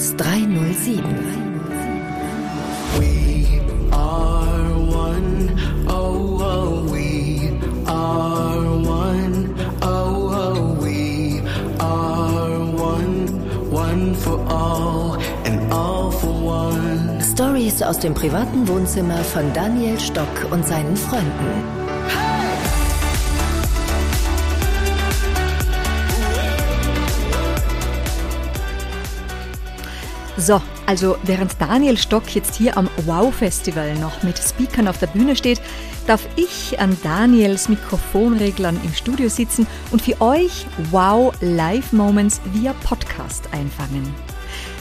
aus 307. We are one, oh, oh, we are one, oh, oh, we are one, one for all and all for one. Stories aus dem privaten Wohnzimmer von Daniel Stock und seinen Freunden. So, also während Daniel Stock jetzt hier am Wow Festival noch mit Speakern auf der Bühne steht, darf ich an Daniels Mikrofonreglern im Studio sitzen und für euch Wow Live Moments via Podcast einfangen.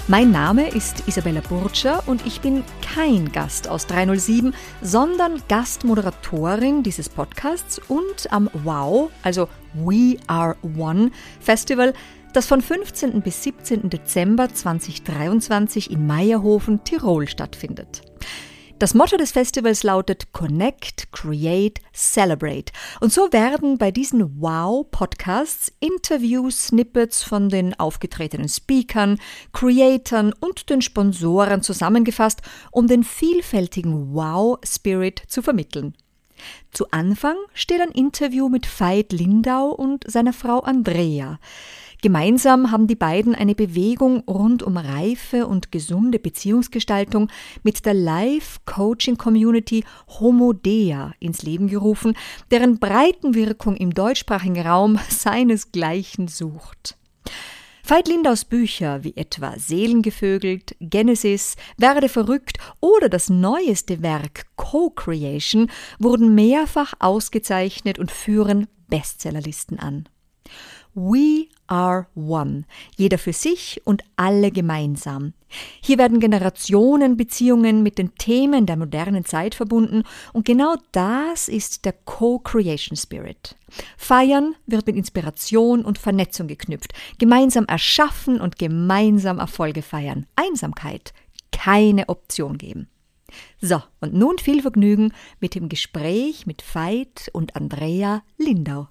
Mein Name ist Isabella Burtscher und ich bin kein Gast aus 307, sondern Gastmoderatorin dieses Podcasts und am Wow, also We Are One Festival das von 15. bis 17. Dezember 2023 in Meierhofen, Tirol stattfindet. Das Motto des Festivals lautet Connect, Create, Celebrate. Und so werden bei diesen Wow-Podcasts Interviews, Snippets von den aufgetretenen Speakern, Creatoren und den Sponsoren zusammengefasst, um den vielfältigen Wow-Spirit zu vermitteln. Zu Anfang steht ein Interview mit Veit Lindau und seiner Frau Andrea. Gemeinsam haben die beiden eine Bewegung rund um reife und gesunde Beziehungsgestaltung mit der Live-Coaching-Community Homodea ins Leben gerufen, deren Breitenwirkung im deutschsprachigen Raum seinesgleichen sucht. Veit Lindaus Bücher wie etwa Seelengevögelt, Genesis, Werde verrückt oder das neueste Werk Co-Creation wurden mehrfach ausgezeichnet und führen Bestsellerlisten an. We are one, jeder für sich und alle gemeinsam. Hier werden Generationenbeziehungen mit den Themen der modernen Zeit verbunden und genau das ist der Co-Creation Spirit. Feiern wird mit Inspiration und Vernetzung geknüpft, gemeinsam erschaffen und gemeinsam Erfolge feiern, Einsamkeit keine Option geben. So, und nun viel Vergnügen mit dem Gespräch mit Veit und Andrea Lindau.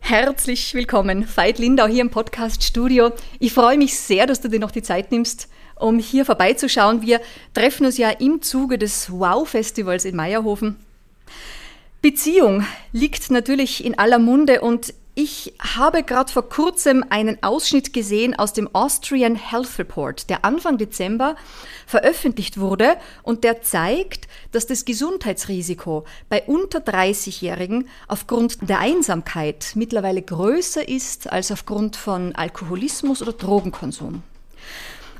Herzlich willkommen, Veit Lindau hier im Podcast-Studio. Ich freue mich sehr, dass du dir noch die Zeit nimmst, um hier vorbeizuschauen. Wir treffen uns ja im Zuge des Wow-Festivals in Meierhofen. Beziehung liegt natürlich in aller Munde und ich habe gerade vor kurzem einen Ausschnitt gesehen aus dem Austrian Health Report, der Anfang Dezember veröffentlicht wurde und der zeigt, dass das Gesundheitsrisiko bei unter 30-Jährigen aufgrund der Einsamkeit mittlerweile größer ist als aufgrund von Alkoholismus oder Drogenkonsum.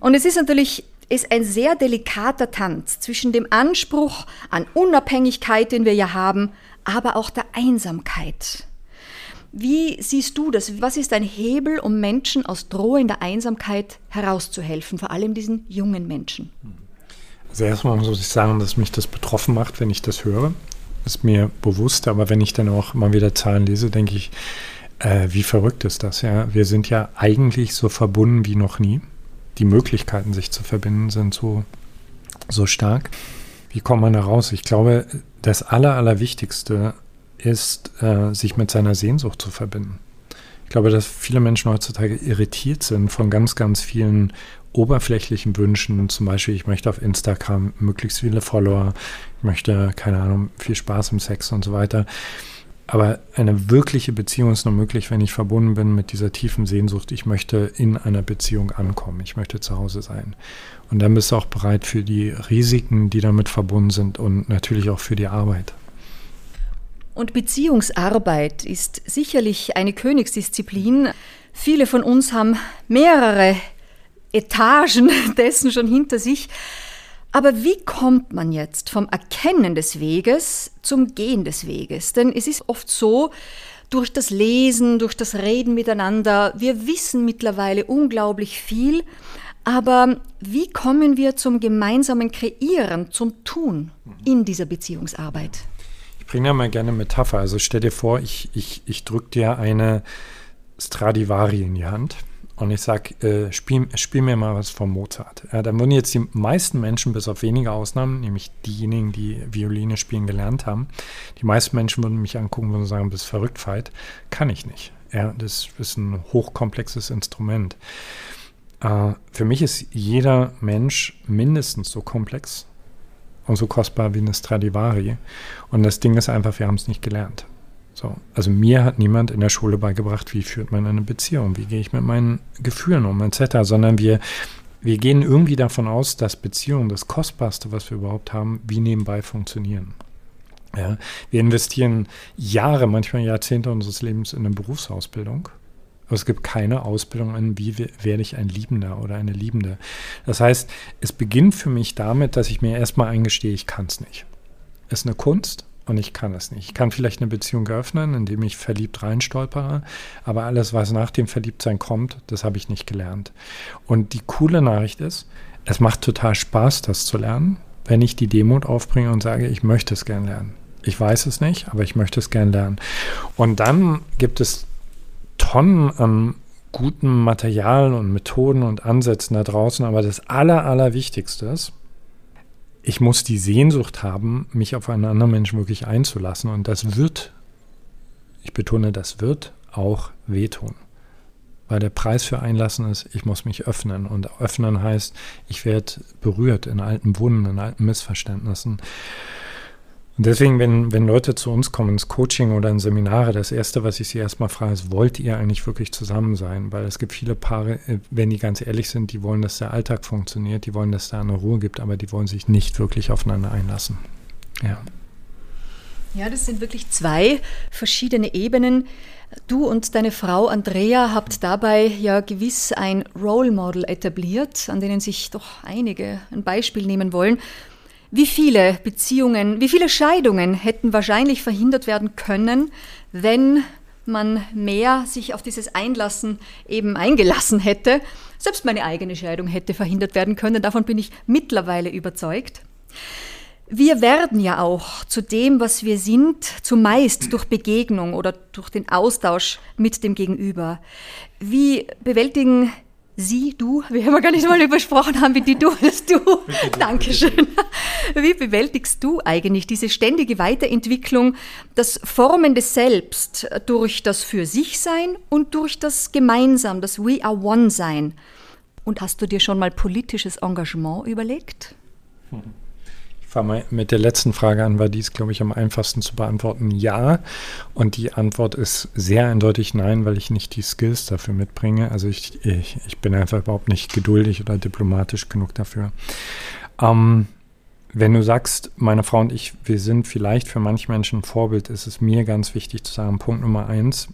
Und es ist natürlich ist ein sehr delikater Tanz zwischen dem Anspruch an Unabhängigkeit, den wir ja haben, aber auch der Einsamkeit. Wie siehst du das? Was ist ein Hebel, um Menschen aus drohender Einsamkeit herauszuhelfen, vor allem diesen jungen Menschen? Also erstmal muss ich sagen, dass mich das betroffen macht, wenn ich das höre. Ist mir bewusst, aber wenn ich dann auch mal wieder Zahlen lese, denke ich, äh, wie verrückt ist das? Ja, wir sind ja eigentlich so verbunden wie noch nie. Die Möglichkeiten, sich zu verbinden, sind so, so stark. Wie kommt man da raus? Ich glaube, das Aller, Allerwichtigste ist, äh, sich mit seiner Sehnsucht zu verbinden. Ich glaube, dass viele Menschen heutzutage irritiert sind von ganz, ganz vielen oberflächlichen Wünschen. Zum Beispiel, ich möchte auf Instagram möglichst viele Follower, ich möchte, keine Ahnung, viel Spaß im Sex und so weiter. Aber eine wirkliche Beziehung ist nur möglich, wenn ich verbunden bin mit dieser tiefen Sehnsucht. Ich möchte in einer Beziehung ankommen. Ich möchte zu Hause sein. Und dann bist du auch bereit für die Risiken, die damit verbunden sind und natürlich auch für die Arbeit. Und Beziehungsarbeit ist sicherlich eine Königsdisziplin. Viele von uns haben mehrere Etagen dessen schon hinter sich. Aber wie kommt man jetzt vom Erkennen des Weges zum Gehen des Weges? Denn es ist oft so, durch das Lesen, durch das Reden miteinander, wir wissen mittlerweile unglaublich viel, aber wie kommen wir zum gemeinsamen Kreieren, zum Tun in dieser Beziehungsarbeit? Bringe ja mal gerne Metapher. Also stell dir vor, ich, ich, ich drücke dir eine Stradivari in die Hand und ich sage, äh, spiel, spiel, mir mal was von Mozart. Ja, dann würden jetzt die meisten Menschen, bis auf wenige Ausnahmen, nämlich diejenigen, die Violine spielen gelernt haben, die meisten Menschen würden mich angucken und sagen, bist verrückt, Veit. Kann ich nicht. Ja, das ist ein hochkomplexes Instrument. Äh, für mich ist jeder Mensch mindestens so komplex und so kostbar wie eine Stradivari. Und das Ding ist einfach, wir haben es nicht gelernt. So, also mir hat niemand in der Schule beigebracht, wie führt man eine Beziehung, wie gehe ich mit meinen Gefühlen um, etc., sondern wir, wir gehen irgendwie davon aus, dass Beziehungen das Kostbarste, was wir überhaupt haben, wie nebenbei funktionieren. Ja, wir investieren Jahre, manchmal Jahrzehnte unseres Lebens in eine Berufsausbildung. Aber es gibt keine Ausbildung in, wie werde ich ein Liebender oder eine Liebende. Das heißt, es beginnt für mich damit, dass ich mir erstmal eingestehe, ich kann es nicht. Es ist eine Kunst und ich kann es nicht. Ich kann vielleicht eine Beziehung öffnen, indem ich verliebt reinstolpere, aber alles, was nach dem Verliebtsein kommt, das habe ich nicht gelernt. Und die coole Nachricht ist, es macht total Spaß, das zu lernen, wenn ich die Demut aufbringe und sage, ich möchte es gern lernen. Ich weiß es nicht, aber ich möchte es gern lernen. Und dann gibt es Tonnen an guten Materialien und Methoden und Ansätzen da draußen, aber das Aller, Allerwichtigste ist, ich muss die Sehnsucht haben, mich auf einen anderen Menschen wirklich einzulassen und das wird, ich betone, das wird auch wehtun. Weil der Preis für Einlassen ist, ich muss mich öffnen. Und öffnen heißt, ich werde berührt in alten Wunden, in alten Missverständnissen. Und deswegen, wenn, wenn Leute zu uns kommen ins Coaching oder in Seminare, das Erste, was ich sie erstmal frage, ist, wollt ihr eigentlich wirklich zusammen sein? Weil es gibt viele Paare, äh, wenn die ganz ehrlich sind, die wollen, dass der Alltag funktioniert, die wollen, dass da eine Ruhe gibt, aber die wollen sich nicht wirklich aufeinander einlassen. Ja. Ja, das sind wirklich zwei verschiedene Ebenen. Du und deine Frau Andrea habt dabei ja gewiss ein Role Model etabliert, an denen sich doch einige ein Beispiel nehmen wollen. Wie viele Beziehungen, wie viele Scheidungen hätten wahrscheinlich verhindert werden können, wenn man mehr sich auf dieses Einlassen eben eingelassen hätte. Selbst meine eigene Scheidung hätte verhindert werden können, davon bin ich mittlerweile überzeugt. Wir werden ja auch zu dem, was wir sind, zumeist durch Begegnung oder durch den Austausch mit dem Gegenüber. Wie bewältigen Sie, du, wir haben gar nicht mal übersprochen haben, wie die du, das du. Dankeschön. Wie bewältigst du eigentlich diese ständige Weiterentwicklung, das Formen des Selbst durch das Für sich Sein und durch das Gemeinsam, das We are One Sein? Und hast du dir schon mal politisches Engagement überlegt? Hm fange mal mit der letzten Frage an, weil die ist, glaube ich, am einfachsten zu beantworten. Ja. Und die Antwort ist sehr eindeutig nein, weil ich nicht die Skills dafür mitbringe. Also ich, ich, ich bin einfach überhaupt nicht geduldig oder diplomatisch genug dafür. Ähm, wenn du sagst, meine Frau und ich, wir sind vielleicht für manche Menschen ein Vorbild, ist es mir ganz wichtig zu sagen, Punkt Nummer eins,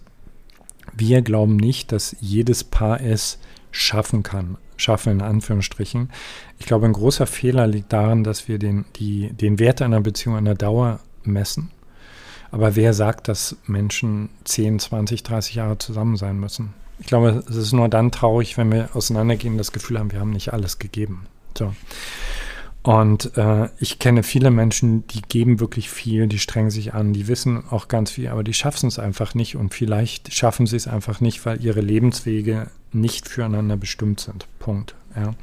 wir glauben nicht, dass jedes Paar es schaffen kann schaffen, in Anführungsstrichen. Ich glaube, ein großer Fehler liegt darin, dass wir den, die, den Wert einer Beziehung an der Dauer messen. Aber wer sagt, dass Menschen 10, 20, 30 Jahre zusammen sein müssen? Ich glaube, es ist nur dann traurig, wenn wir auseinandergehen das Gefühl haben, wir haben nicht alles gegeben. So. Und äh, ich kenne viele Menschen, die geben wirklich viel, die strengen sich an, die wissen auch ganz viel, aber die schaffen es einfach nicht. Und vielleicht schaffen sie es einfach nicht, weil ihre Lebenswege nicht füreinander bestimmt sind. Punkt. Ja.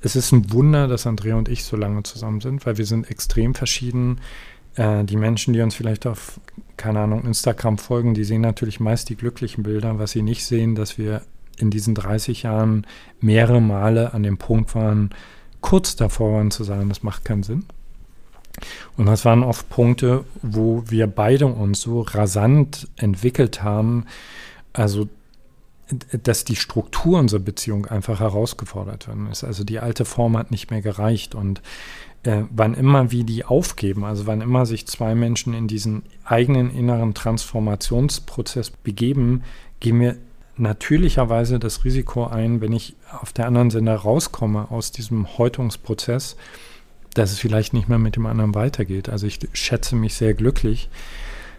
Es ist ein Wunder, dass Andrea und ich so lange zusammen sind, weil wir sind extrem verschieden. Äh, die Menschen, die uns vielleicht auf, keine Ahnung, Instagram folgen, die sehen natürlich meist die glücklichen Bilder. Was sie nicht sehen, dass wir in diesen 30 Jahren mehrere Male an dem Punkt waren, kurz davor waren zu sagen, das macht keinen Sinn. Und das waren oft Punkte, wo wir beide uns so rasant entwickelt haben, also dass die Struktur unserer Beziehung einfach herausgefordert werden ist. Also die alte Form hat nicht mehr gereicht und äh, wann immer wir die aufgeben, also wann immer sich zwei Menschen in diesen eigenen inneren Transformationsprozess begeben, gehen wir natürlicherweise das Risiko ein, wenn ich auf der anderen Seite rauskomme aus diesem Häutungsprozess, dass es vielleicht nicht mehr mit dem anderen weitergeht. Also ich schätze mich sehr glücklich,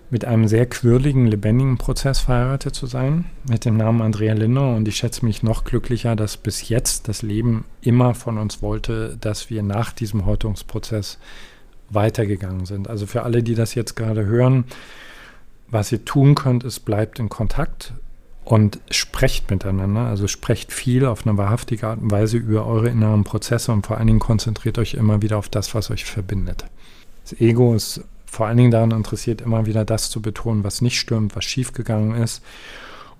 mit einem sehr quirligen, lebendigen Prozess verheiratet zu sein, mit dem Namen Andrea Linder. Und ich schätze mich noch glücklicher, dass bis jetzt das Leben immer von uns wollte, dass wir nach diesem Häutungsprozess weitergegangen sind. Also für alle, die das jetzt gerade hören, was ihr tun könnt, ist, bleibt in Kontakt, und sprecht miteinander, also sprecht viel auf eine wahrhaftige Art und Weise über eure inneren Prozesse und vor allen Dingen konzentriert euch immer wieder auf das, was euch verbindet. Das Ego ist vor allen Dingen daran interessiert, immer wieder das zu betonen, was nicht stimmt, was schiefgegangen ist.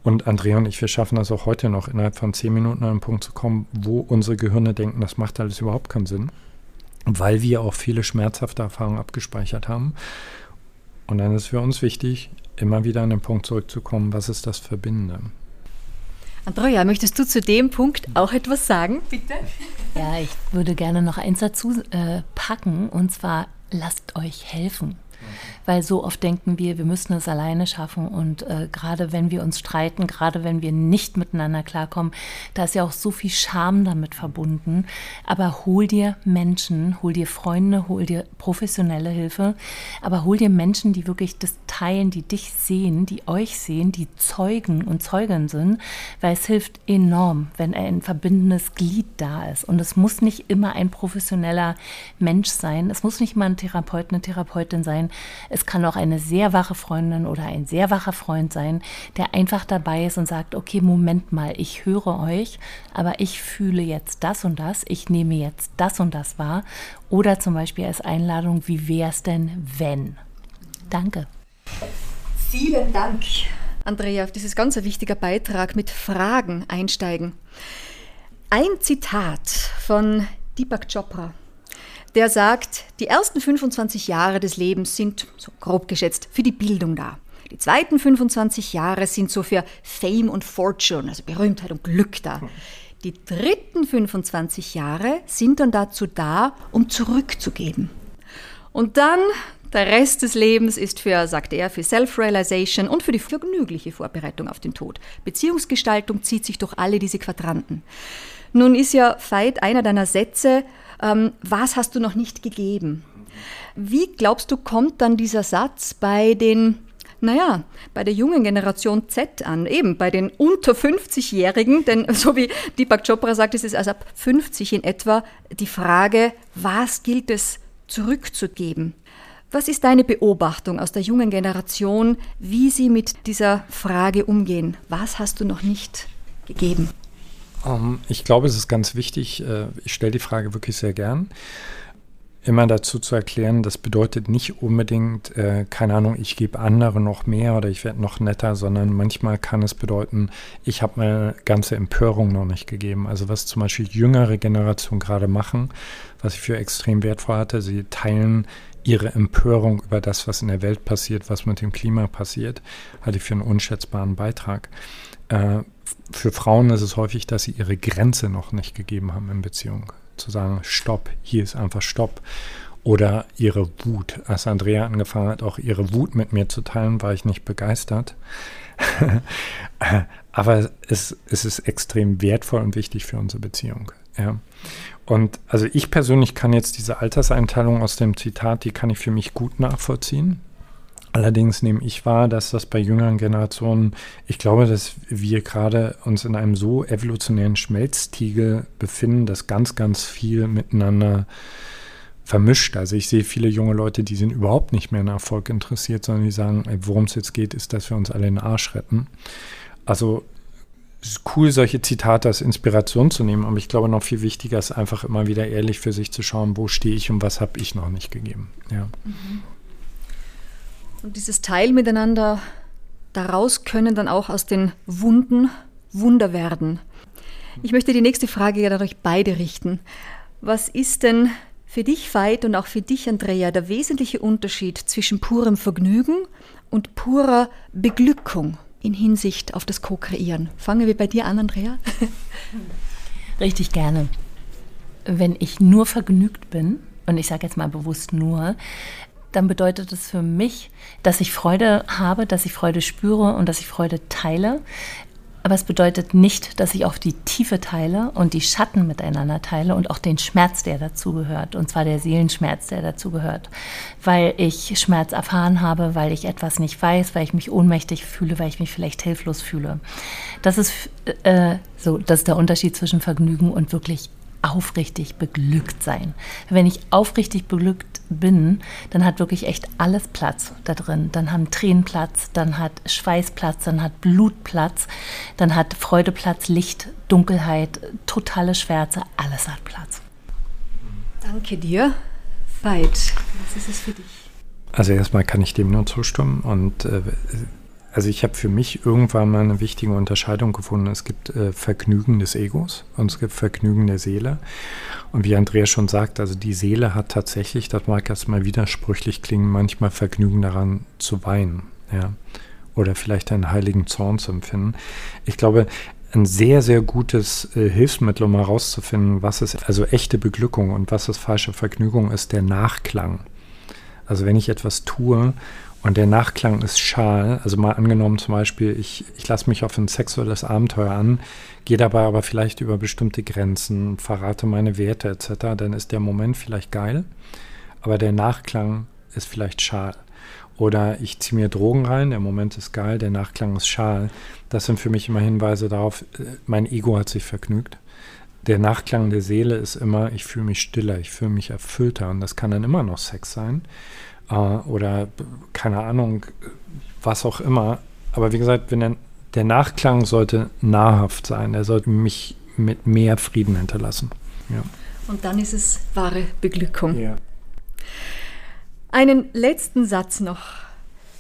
Und Andrea und ich, wir schaffen das auch heute noch, innerhalb von zehn Minuten an einen Punkt zu kommen, wo unsere Gehirne denken, das macht alles überhaupt keinen Sinn, weil wir auch viele schmerzhafte Erfahrungen abgespeichert haben. Und dann ist für uns wichtig, immer wieder an den Punkt zurückzukommen, was ist das Verbindende? Andrea, möchtest du zu dem Punkt auch etwas sagen, bitte? Ja, ich würde gerne noch eins dazu äh, packen, und zwar lasst euch helfen weil so oft denken wir, wir müssen es alleine schaffen. Und äh, gerade wenn wir uns streiten, gerade wenn wir nicht miteinander klarkommen, da ist ja auch so viel Scham damit verbunden. Aber hol dir Menschen, hol dir Freunde, hol dir professionelle Hilfe, aber hol dir Menschen, die wirklich das teilen, die dich sehen, die euch sehen, die Zeugen und Zeugen sind, weil es hilft enorm, wenn ein verbindendes Glied da ist. Und es muss nicht immer ein professioneller Mensch sein, es muss nicht mal ein Therapeut, eine Therapeutin sein. Kann auch eine sehr wache Freundin oder ein sehr wacher Freund sein, der einfach dabei ist und sagt, okay, Moment mal, ich höre euch, aber ich fühle jetzt das und das, ich nehme jetzt das und das wahr. Oder zum Beispiel als Einladung, wie wäre es denn, wenn? Danke. Vielen Dank, Andrea, auf dieses ganz wichtiger Beitrag mit Fragen einsteigen. Ein Zitat von Deepak Chopra der sagt, die ersten 25 Jahre des Lebens sind, so grob geschätzt, für die Bildung da. Die zweiten 25 Jahre sind so für Fame und Fortune, also Berühmtheit und Glück da. Die dritten 25 Jahre sind dann dazu da, um zurückzugeben. Und dann der Rest des Lebens ist für, sagt er, für Self-Realization und für die vergnügliche Vorbereitung auf den Tod. Beziehungsgestaltung zieht sich durch alle diese Quadranten. Nun ist ja Veit einer deiner Sätze, ähm, was hast du noch nicht gegeben? Wie glaubst du, kommt dann dieser Satz bei den naja, bei der jungen Generation Z an, eben bei den unter 50-Jährigen, denn so wie Deepak Chopra sagt, ist es also ab 50 in etwa die Frage, was gilt es zurückzugeben? Was ist deine Beobachtung aus der jungen Generation, wie sie mit dieser Frage umgehen? Was hast du noch nicht gegeben? Um, ähm, ich glaube, es ist ganz wichtig, äh, ich stelle die Frage wirklich sehr gern, immer dazu zu erklären, das bedeutet nicht unbedingt, äh, keine Ahnung, ich gebe andere noch mehr oder ich werde noch netter, sondern manchmal kann es bedeuten, ich habe meine ganze Empörung noch nicht gegeben. Also was zum Beispiel jüngere Generationen gerade machen, was ich für extrem wertvoll hatte, sie teilen ihre Empörung über das, was in der Welt passiert, was mit dem Klima passiert, halte ich für einen unschätzbaren Beitrag. Äh, für Frauen ist es häufig, dass sie ihre Grenze noch nicht gegeben haben in Beziehung. Zu sagen, stopp, hier ist einfach stopp. Oder ihre Wut. Als Andrea angefangen hat, auch ihre Wut mit mir zu teilen, war ich nicht begeistert. Aber es, es ist extrem wertvoll und wichtig für unsere Beziehung. Ja. Und also ich persönlich kann jetzt diese Alterseinteilung aus dem Zitat, die kann ich für mich gut nachvollziehen. Allerdings nehme ich wahr, dass das bei jüngeren Generationen, ich glaube, dass wir gerade uns in einem so evolutionären Schmelztiegel befinden, dass ganz, ganz viel miteinander vermischt. Also ich sehe viele junge Leute, die sind überhaupt nicht mehr in Erfolg interessiert, sondern die sagen, worum es jetzt geht, ist, dass wir uns alle in den Arsch retten. Also es ist cool, solche Zitate als Inspiration zu nehmen, aber ich glaube, noch viel wichtiger ist einfach immer wieder ehrlich für sich zu schauen, wo stehe ich und was habe ich noch nicht gegeben. Ja. Mhm. Und dieses Teil miteinander, daraus können dann auch aus den Wunden Wunder werden. Ich möchte die nächste Frage ja euch beide richten. Was ist denn für dich, Veit, und auch für dich, Andrea, der wesentliche Unterschied zwischen purem Vergnügen und purer Beglückung in Hinsicht auf das Co-Kreieren? Fangen wir bei dir an, Andrea. Richtig gerne. Wenn ich nur vergnügt bin, und ich sage jetzt mal bewusst nur, dann bedeutet es für mich, dass ich Freude habe, dass ich Freude spüre und dass ich Freude teile. Aber es bedeutet nicht, dass ich auch die Tiefe teile und die Schatten miteinander teile und auch den Schmerz, der dazugehört. Und zwar der Seelenschmerz, der dazugehört. Weil ich Schmerz erfahren habe, weil ich etwas nicht weiß, weil ich mich ohnmächtig fühle, weil ich mich vielleicht hilflos fühle. Das ist äh, so, das ist der Unterschied zwischen Vergnügen und wirklich aufrichtig beglückt sein. Wenn ich aufrichtig beglückt bin, dann hat wirklich echt alles Platz da drin. Dann haben Tränen Platz, dann hat Schweiß Platz, dann hat Blut Platz, dann hat Freude Platz, Licht, Dunkelheit, totale Schwärze, alles hat Platz. Danke dir. Veit, was ist es für dich? Also erstmal kann ich dem nur zustimmen und äh, also ich habe für mich irgendwann mal eine wichtige Unterscheidung gefunden. Es gibt äh, Vergnügen des Egos und es gibt Vergnügen der Seele. Und wie Andrea schon sagt, also die Seele hat tatsächlich, das mag erstmal widersprüchlich klingen, manchmal Vergnügen daran zu weinen. Ja. Oder vielleicht einen heiligen Zorn zu empfinden. Ich glaube, ein sehr, sehr gutes äh, Hilfsmittel, um herauszufinden, was ist also echte Beglückung und was ist falsche Vergnügung, ist der Nachklang. Also wenn ich etwas tue und der Nachklang ist schal, also mal angenommen zum Beispiel, ich, ich lasse mich auf ein sexuelles Abenteuer an, gehe dabei aber vielleicht über bestimmte Grenzen, verrate meine Werte etc., dann ist der Moment vielleicht geil, aber der Nachklang ist vielleicht schal. Oder ich ziehe mir Drogen rein, der Moment ist geil, der Nachklang ist schal. Das sind für mich immer Hinweise darauf, äh, mein Ego hat sich vergnügt. Der Nachklang der Seele ist immer, ich fühle mich stiller, ich fühle mich erfüllter. Und das kann dann immer noch Sex sein. Äh, oder keine Ahnung, was auch immer. Aber wie gesagt, wenn der, der Nachklang sollte nahrhaft sein, der sollte mich mit mehr Frieden hinterlassen. Ja. Und dann ist es wahre Beglückung. Ja. Einen letzten Satz noch.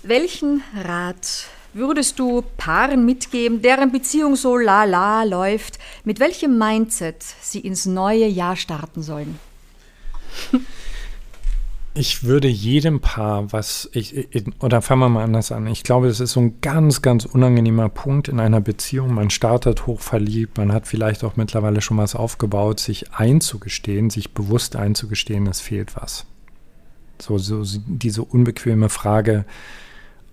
Welchen Rat würdest du Paaren mitgeben, deren Beziehung so la la läuft, mit welchem Mindset sie ins neue Jahr starten sollen? Ich würde jedem Paar, was ich, oder fangen wir mal anders an. Ich glaube, das ist so ein ganz, ganz unangenehmer Punkt in einer Beziehung. Man startet hoch verliebt, man hat vielleicht auch mittlerweile schon was aufgebaut, sich einzugestehen, sich bewusst einzugestehen, es fehlt was. So, so diese unbequeme Frage,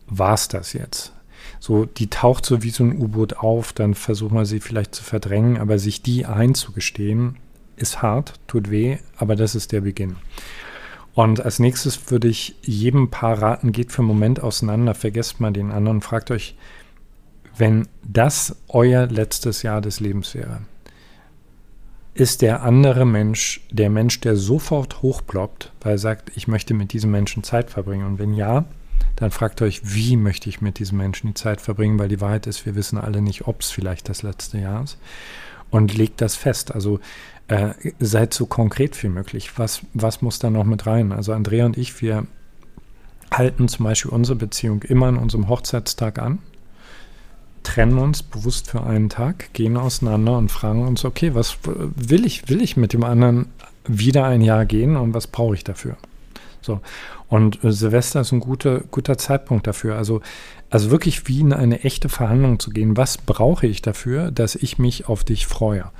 war es das jetzt? So, die taucht so wie so ein U-Boot auf, dann versucht man sie vielleicht zu verdrängen, aber sich die einzugestehen, ist hart, tut weh, aber das ist der Beginn. Und als nächstes würde ich jedem Paar raten, geht für einen Moment auseinander, vergesst mal den anderen, fragt euch, wenn das euer letztes Jahr des Lebens wäre, ist der andere Mensch der Mensch, der sofort hochploppt, weil er sagt, ich möchte mit diesem Menschen Zeit verbringen. Und wenn ja, dann fragt euch, wie möchte ich mit diesem Menschen die Zeit verbringen, weil die Wahrheit ist, wir wissen alle nicht, ob es vielleicht das letzte Jahr ist. Und legt das fest. Also äh, seid so konkret wie möglich. Was, was muss da noch mit rein? Also Andrea und ich, wir halten zum Beispiel unsere Beziehung immer an unserem Hochzeitstag an trennen uns bewusst für einen Tag, gehen auseinander und fragen uns, okay, was will ich, will ich mit dem anderen wieder ein Jahr gehen und was brauche ich dafür? So. Und äh, Silvester ist ein guter, guter Zeitpunkt dafür. Also, also wirklich wie in eine echte Verhandlung zu gehen. Was brauche ich dafür, dass ich mich auf dich freue?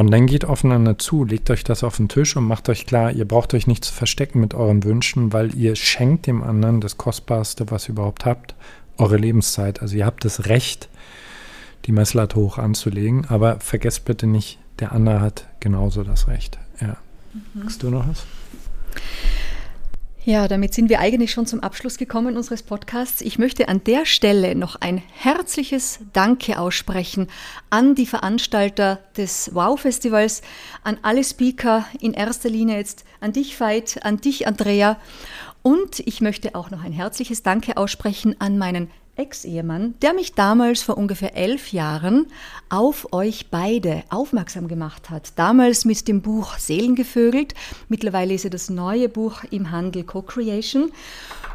Und dann geht aufeinander zu, legt euch das auf den Tisch und macht euch klar, ihr braucht euch nicht zu verstecken mit euren Wünschen, weil ihr schenkt dem anderen das Kostbarste, was ihr überhaupt habt, eure Lebenszeit. Also ihr habt das Recht, die Messlatte hoch anzulegen, aber vergesst bitte nicht, der andere hat genauso das Recht. Ja. Mhm. Hast du noch was? Ja, damit sind wir eigentlich schon zum Abschluss gekommen unseres Podcasts. Ich möchte an der Stelle noch ein herzliches Danke aussprechen an die Veranstalter des Wow-Festivals, an alle Speaker, in erster Linie jetzt an dich, Veit, an dich, Andrea und ich möchte auch noch ein herzliches Danke aussprechen an meinen Ex-Ehemann, der mich damals vor ungefähr elf Jahren auf euch beide aufmerksam gemacht hat. Damals mit dem Buch Seelengevögelt. Mittlerweile ist ja das neue Buch im Handel Co-Creation.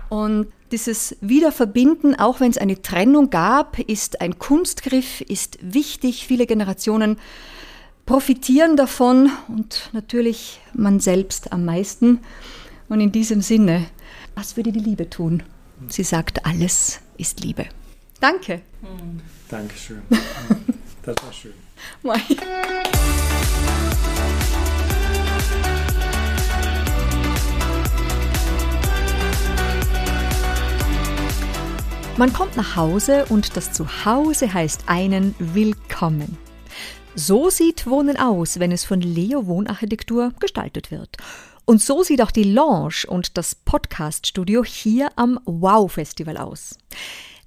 Und dieses Wiederverbinden, auch wenn es eine Trennung gab, ist ein Kunstgriff, ist wichtig. Viele Generationen profitieren davon und natürlich man selbst am meisten. Und in diesem Sinne was würde die Liebe tun? Sie sagt, alles ist Liebe. Danke. Hm. Dankeschön. Das war schön. Man kommt nach Hause und das Zuhause heißt einen willkommen. So sieht Wohnen aus, wenn es von Leo Wohnarchitektur gestaltet wird. Und so sieht auch die Lounge und das Podcast-Studio hier am Wow-Festival aus.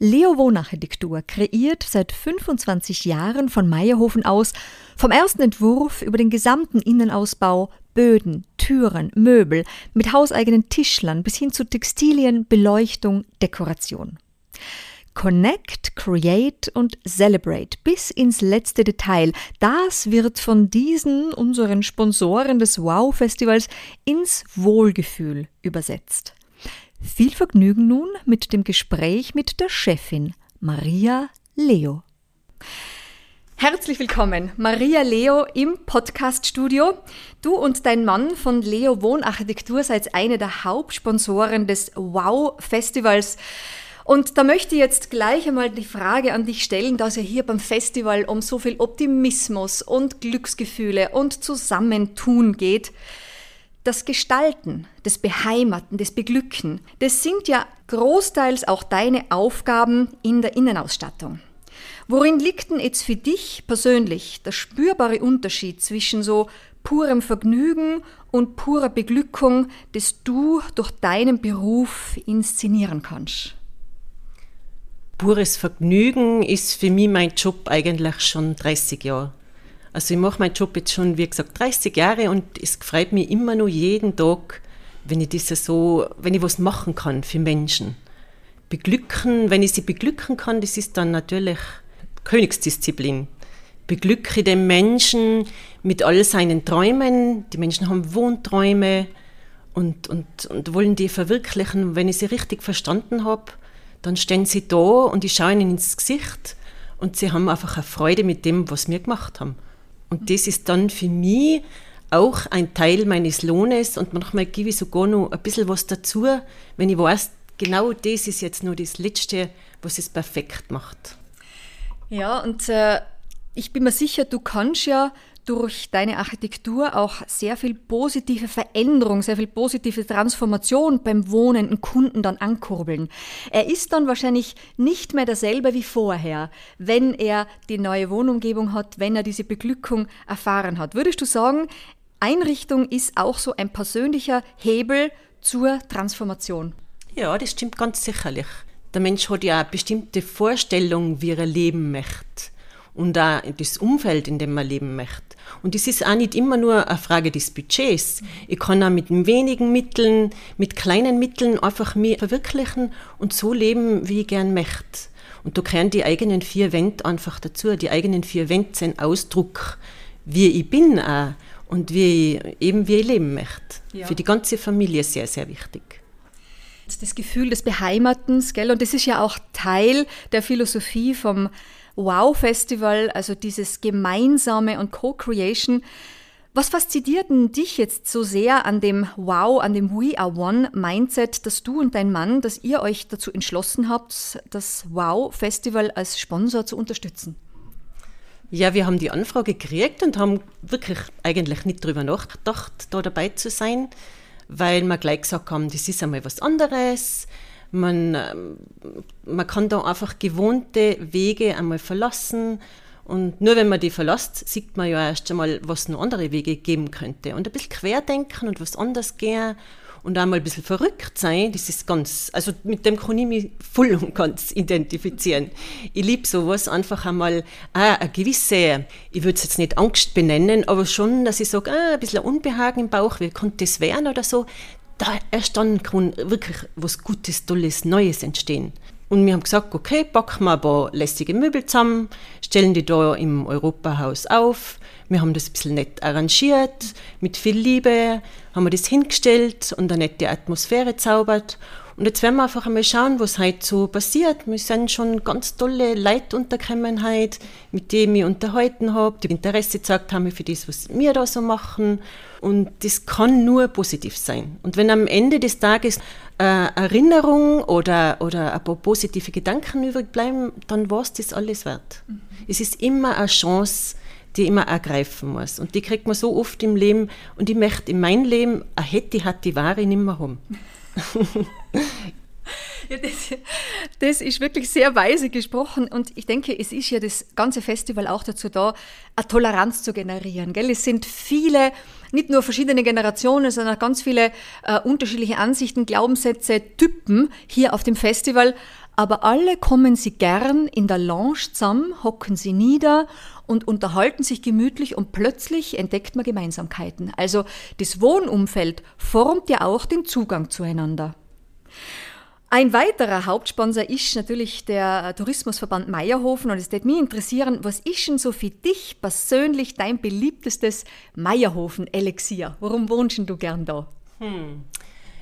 Leo Wohnarchitektur kreiert seit 25 Jahren von Meierhofen aus vom ersten Entwurf über den gesamten Innenausbau, Böden, Türen, Möbel mit hauseigenen Tischlern bis hin zu Textilien, Beleuchtung, Dekoration. Connect, Create und Celebrate bis ins letzte Detail. Das wird von diesen unseren Sponsoren des Wow-Festivals ins Wohlgefühl übersetzt. Viel Vergnügen nun mit dem Gespräch mit der Chefin Maria Leo. Herzlich willkommen, Maria Leo im Podcaststudio. Du und dein Mann von Leo Wohnarchitektur seid eine der Hauptsponsoren des Wow-Festivals. Und da möchte ich jetzt gleich einmal die Frage an dich stellen, dass ja hier beim Festival um so viel Optimismus und Glücksgefühle und Zusammentun geht. Das Gestalten, das Beheimaten, das Beglücken, das sind ja großteils auch deine Aufgaben in der Innenausstattung. Worin liegt denn jetzt für dich persönlich der spürbare Unterschied zwischen so purem Vergnügen und purer Beglückung, das du durch deinen Beruf inszenieren kannst? Pures Vergnügen ist für mich mein Job eigentlich schon 30 Jahre. Also ich mache meinen Job jetzt schon, wie gesagt, 30 Jahre und es freut mich immer noch jeden Tag, wenn ich das so, wenn ich was machen kann für Menschen. Beglücken, wenn ich sie beglücken kann, das ist dann natürlich Königsdisziplin. Beglücke den Menschen mit all seinen Träumen. Die Menschen haben Wohnträume und, und, und wollen die verwirklichen. Wenn ich sie richtig verstanden habe, dann stehen sie da und ich schaue ihnen ins Gesicht und sie haben einfach eine Freude mit dem, was wir gemacht haben. Und das ist dann für mich auch ein Teil meines Lohnes und manchmal gebe ich sogar noch ein bisschen was dazu, wenn ich weiß, genau das ist jetzt nur das Letzte, was es perfekt macht. Ja, und äh, ich bin mir sicher, du kannst ja durch deine Architektur auch sehr viel positive Veränderung, sehr viel positive Transformation beim wohnenden Kunden dann ankurbeln. Er ist dann wahrscheinlich nicht mehr derselbe wie vorher, wenn er die neue Wohnumgebung hat, wenn er diese Beglückung erfahren hat. Würdest du sagen, Einrichtung ist auch so ein persönlicher Hebel zur Transformation? Ja, das stimmt ganz sicherlich der Mensch hat ja eine bestimmte Vorstellung, wie er leben möchte und auch das Umfeld, in dem man leben möchte. Und das ist auch nicht immer nur eine Frage des Budgets. Ich kann auch mit wenigen Mitteln, mit kleinen Mitteln einfach mich verwirklichen und so leben, wie ich gern möchte. Und da gehören die eigenen vier Wände einfach dazu. Die eigenen vier Wände sind Ausdruck, wie ich bin auch und wie ich, eben wie ich leben möchte. Ja. Für die ganze Familie sehr, sehr wichtig das Gefühl des Beheimatens, gell? Und das ist ja auch Teil der Philosophie vom Wow-Festival, also dieses Gemeinsame und Co-Creation. Was fasziniert denn dich jetzt so sehr an dem Wow, an dem We Are One Mindset, dass du und dein Mann, dass ihr euch dazu entschlossen habt, das Wow-Festival als Sponsor zu unterstützen? Ja, wir haben die Anfrage gekriegt und haben wirklich eigentlich nicht darüber nachgedacht, da dabei zu sein weil wir gleich gesagt haben, das ist einmal was anderes. Man, ähm, man kann da einfach gewohnte Wege einmal verlassen. Und nur wenn man die verlässt, sieht man ja erst einmal, was noch andere Wege geben könnte. Und ein bisschen querdenken und was anders gehen und einmal ein bisschen verrückt sein, das ist ganz, also mit dem kann ich mich voll und ganz identifizieren. Ich liebe sowas, einfach einmal ah, eine gewisse, ich würde es jetzt nicht Angst benennen, aber schon, dass ich sage, ah, ein bisschen Unbehagen im Bauch, wie könnte das werden oder so. Da erst dann kann wirklich was Gutes, Tolles, Neues entstehen. Und wir haben gesagt, okay, packen wir ein paar lässige Möbel zusammen, stellen die da im Europahaus auf. Wir haben das ein bisschen nett arrangiert, mit viel Liebe, haben wir das hingestellt und eine nette Atmosphäre zaubert. Und jetzt werden wir einfach einmal schauen, was heute so passiert. Wir sind schon ganz tolle Leute untergekommen heute, mit denen ich unterhalten habe, die Interesse gezeigt haben für das, was wir da so machen. Und das kann nur positiv sein. Und wenn am Ende des Tages eine Erinnerung oder, oder ein paar positive Gedanken übrig bleiben, dann war es das alles wert. Mhm. Es ist immer eine Chance, die immer ergreifen muss. Und die kriegt man so oft im Leben. Und ich möchte in meinem Leben eine hätte, hat die Ware nicht mehr haben. Ja, das, das, ist wirklich sehr weise gesprochen und ich denke, es ist ja das ganze Festival auch dazu da, eine Toleranz zu generieren. Gell? Es sind viele, nicht nur verschiedene Generationen, sondern ganz viele äh, unterschiedliche Ansichten, Glaubenssätze, Typen hier auf dem Festival. Aber alle kommen sie gern in der Lounge zusammen, hocken sie nieder und unterhalten sich gemütlich und plötzlich entdeckt man Gemeinsamkeiten. Also das Wohnumfeld formt ja auch den Zugang zueinander. Ein weiterer Hauptsponsor ist natürlich der Tourismusverband Meierhofen und es würde mich interessieren, was ist denn so für dich persönlich dein beliebtestes Meierhofen-Elixier? Warum wohnst du gern da? Hm.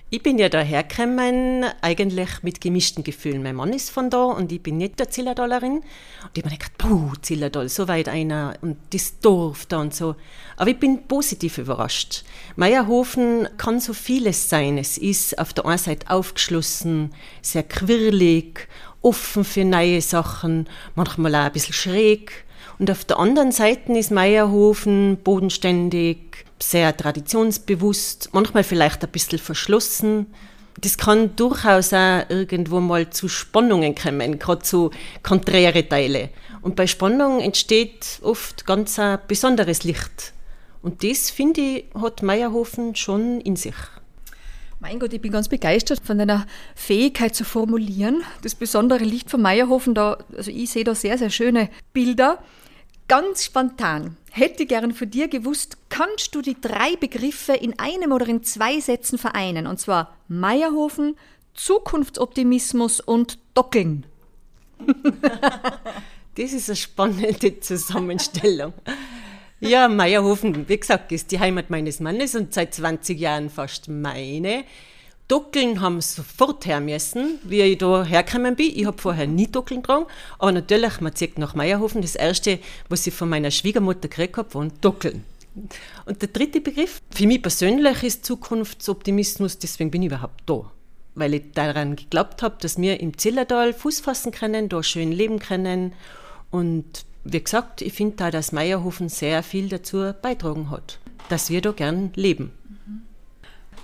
Ich bin ja dahergekommen, eigentlich mit gemischten Gefühlen. Mein Mann ist von da und ich bin nicht der Zillertallerin. Und ich habe mir gedacht, puh, Zillertal, so weit einer und das Dorf da und so. Aber ich bin positiv überrascht. Meierhofen kann so vieles sein. Es ist auf der einen Seite aufgeschlossen, sehr quirlig, offen für neue Sachen, manchmal auch ein bisschen schräg. Und auf der anderen Seite ist Meierhofen bodenständig, sehr traditionsbewusst, manchmal vielleicht ein bisschen verschlossen. Das kann durchaus auch irgendwo mal zu Spannungen kommen, gerade zu konträre Teile. Und bei Spannung entsteht oft ganz ein besonderes Licht. Und das, finde ich, hat Meierhofen schon in sich. Mein Gott, ich bin ganz begeistert von deiner Fähigkeit zu formulieren. Das besondere Licht von Meierhofen, da, also ich sehe da sehr, sehr schöne Bilder. Ganz spontan hätte ich gern von dir gewusst, kannst du die drei Begriffe in einem oder in zwei Sätzen vereinen? Und zwar Meierhofen, Zukunftsoptimismus und Dockeln. das ist eine spannende Zusammenstellung. Ja, Meierhofen, wie gesagt, ist die Heimat meines Mannes und seit 20 Jahren fast meine. Dockeln haben sofort her müssen, wie ich da hergekommen bin. Ich habe vorher nie Dockeln getragen, aber natürlich, man zieht nach Meierhofen. Das erste, was ich von meiner Schwiegermutter gekriegt habe, waren Dockeln. Und der dritte Begriff, für mich persönlich ist Zukunftsoptimismus, deswegen bin ich überhaupt da. Weil ich daran geglaubt habe, dass wir im Zillertal Fuß fassen können, da schön leben können. Und wie gesagt, ich finde da, dass Meierhofen sehr viel dazu beitragen hat, dass wir da gern leben.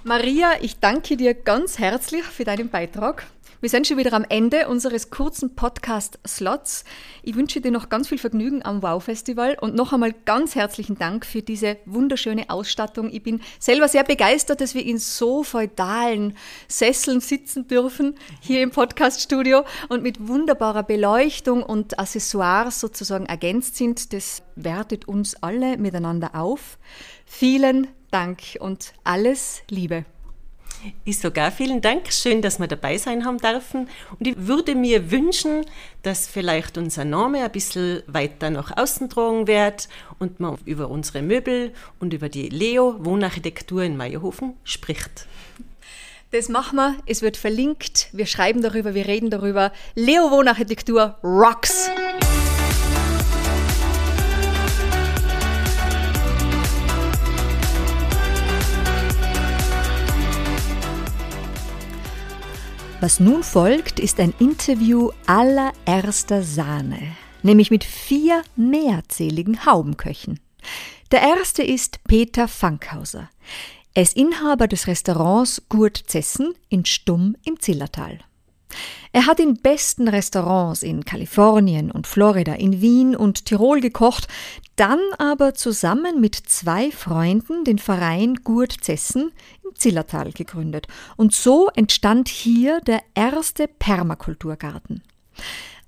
Maria, ich danke dir ganz herzlich für deinen Beitrag. Wir sind schon wieder am Ende unseres kurzen Podcast-Slots. Ich wünsche dir noch ganz viel Vergnügen am Wow-Festival und noch einmal ganz herzlichen Dank für diese wunderschöne Ausstattung. Ich bin selber sehr begeistert, dass wir in so feudalen Sesseln sitzen dürfen, hier im Podcast-Studio und mit wunderbarer Beleuchtung und Accessoires sozusagen ergänzt sind. Das wertet uns alle miteinander auf. Vielen Dank und alles Liebe. Ich sogar vielen Dank. Schön, dass wir dabei sein haben dürfen. Und ich würde mir wünschen, dass vielleicht unser Name ein bisschen weiter nach außen tragen wird und man über unsere Möbel und über die Leo Wohnarchitektur in Meierhofen spricht. Das machen wir. Es wird verlinkt. Wir schreiben darüber, wir reden darüber. Leo Wohnarchitektur rocks! Was nun folgt, ist ein Interview allererster Sahne, nämlich mit vier mehrzähligen Haubenköchen. Der erste ist Peter Fankhauser. Er ist Inhaber des Restaurants Gurt Zessen in Stumm im Zillertal. Er hat in besten Restaurants in Kalifornien und Florida, in Wien und Tirol gekocht, dann aber zusammen mit zwei Freunden den Verein Gurt Zessen im Zillertal gegründet. Und so entstand hier der erste Permakulturgarten.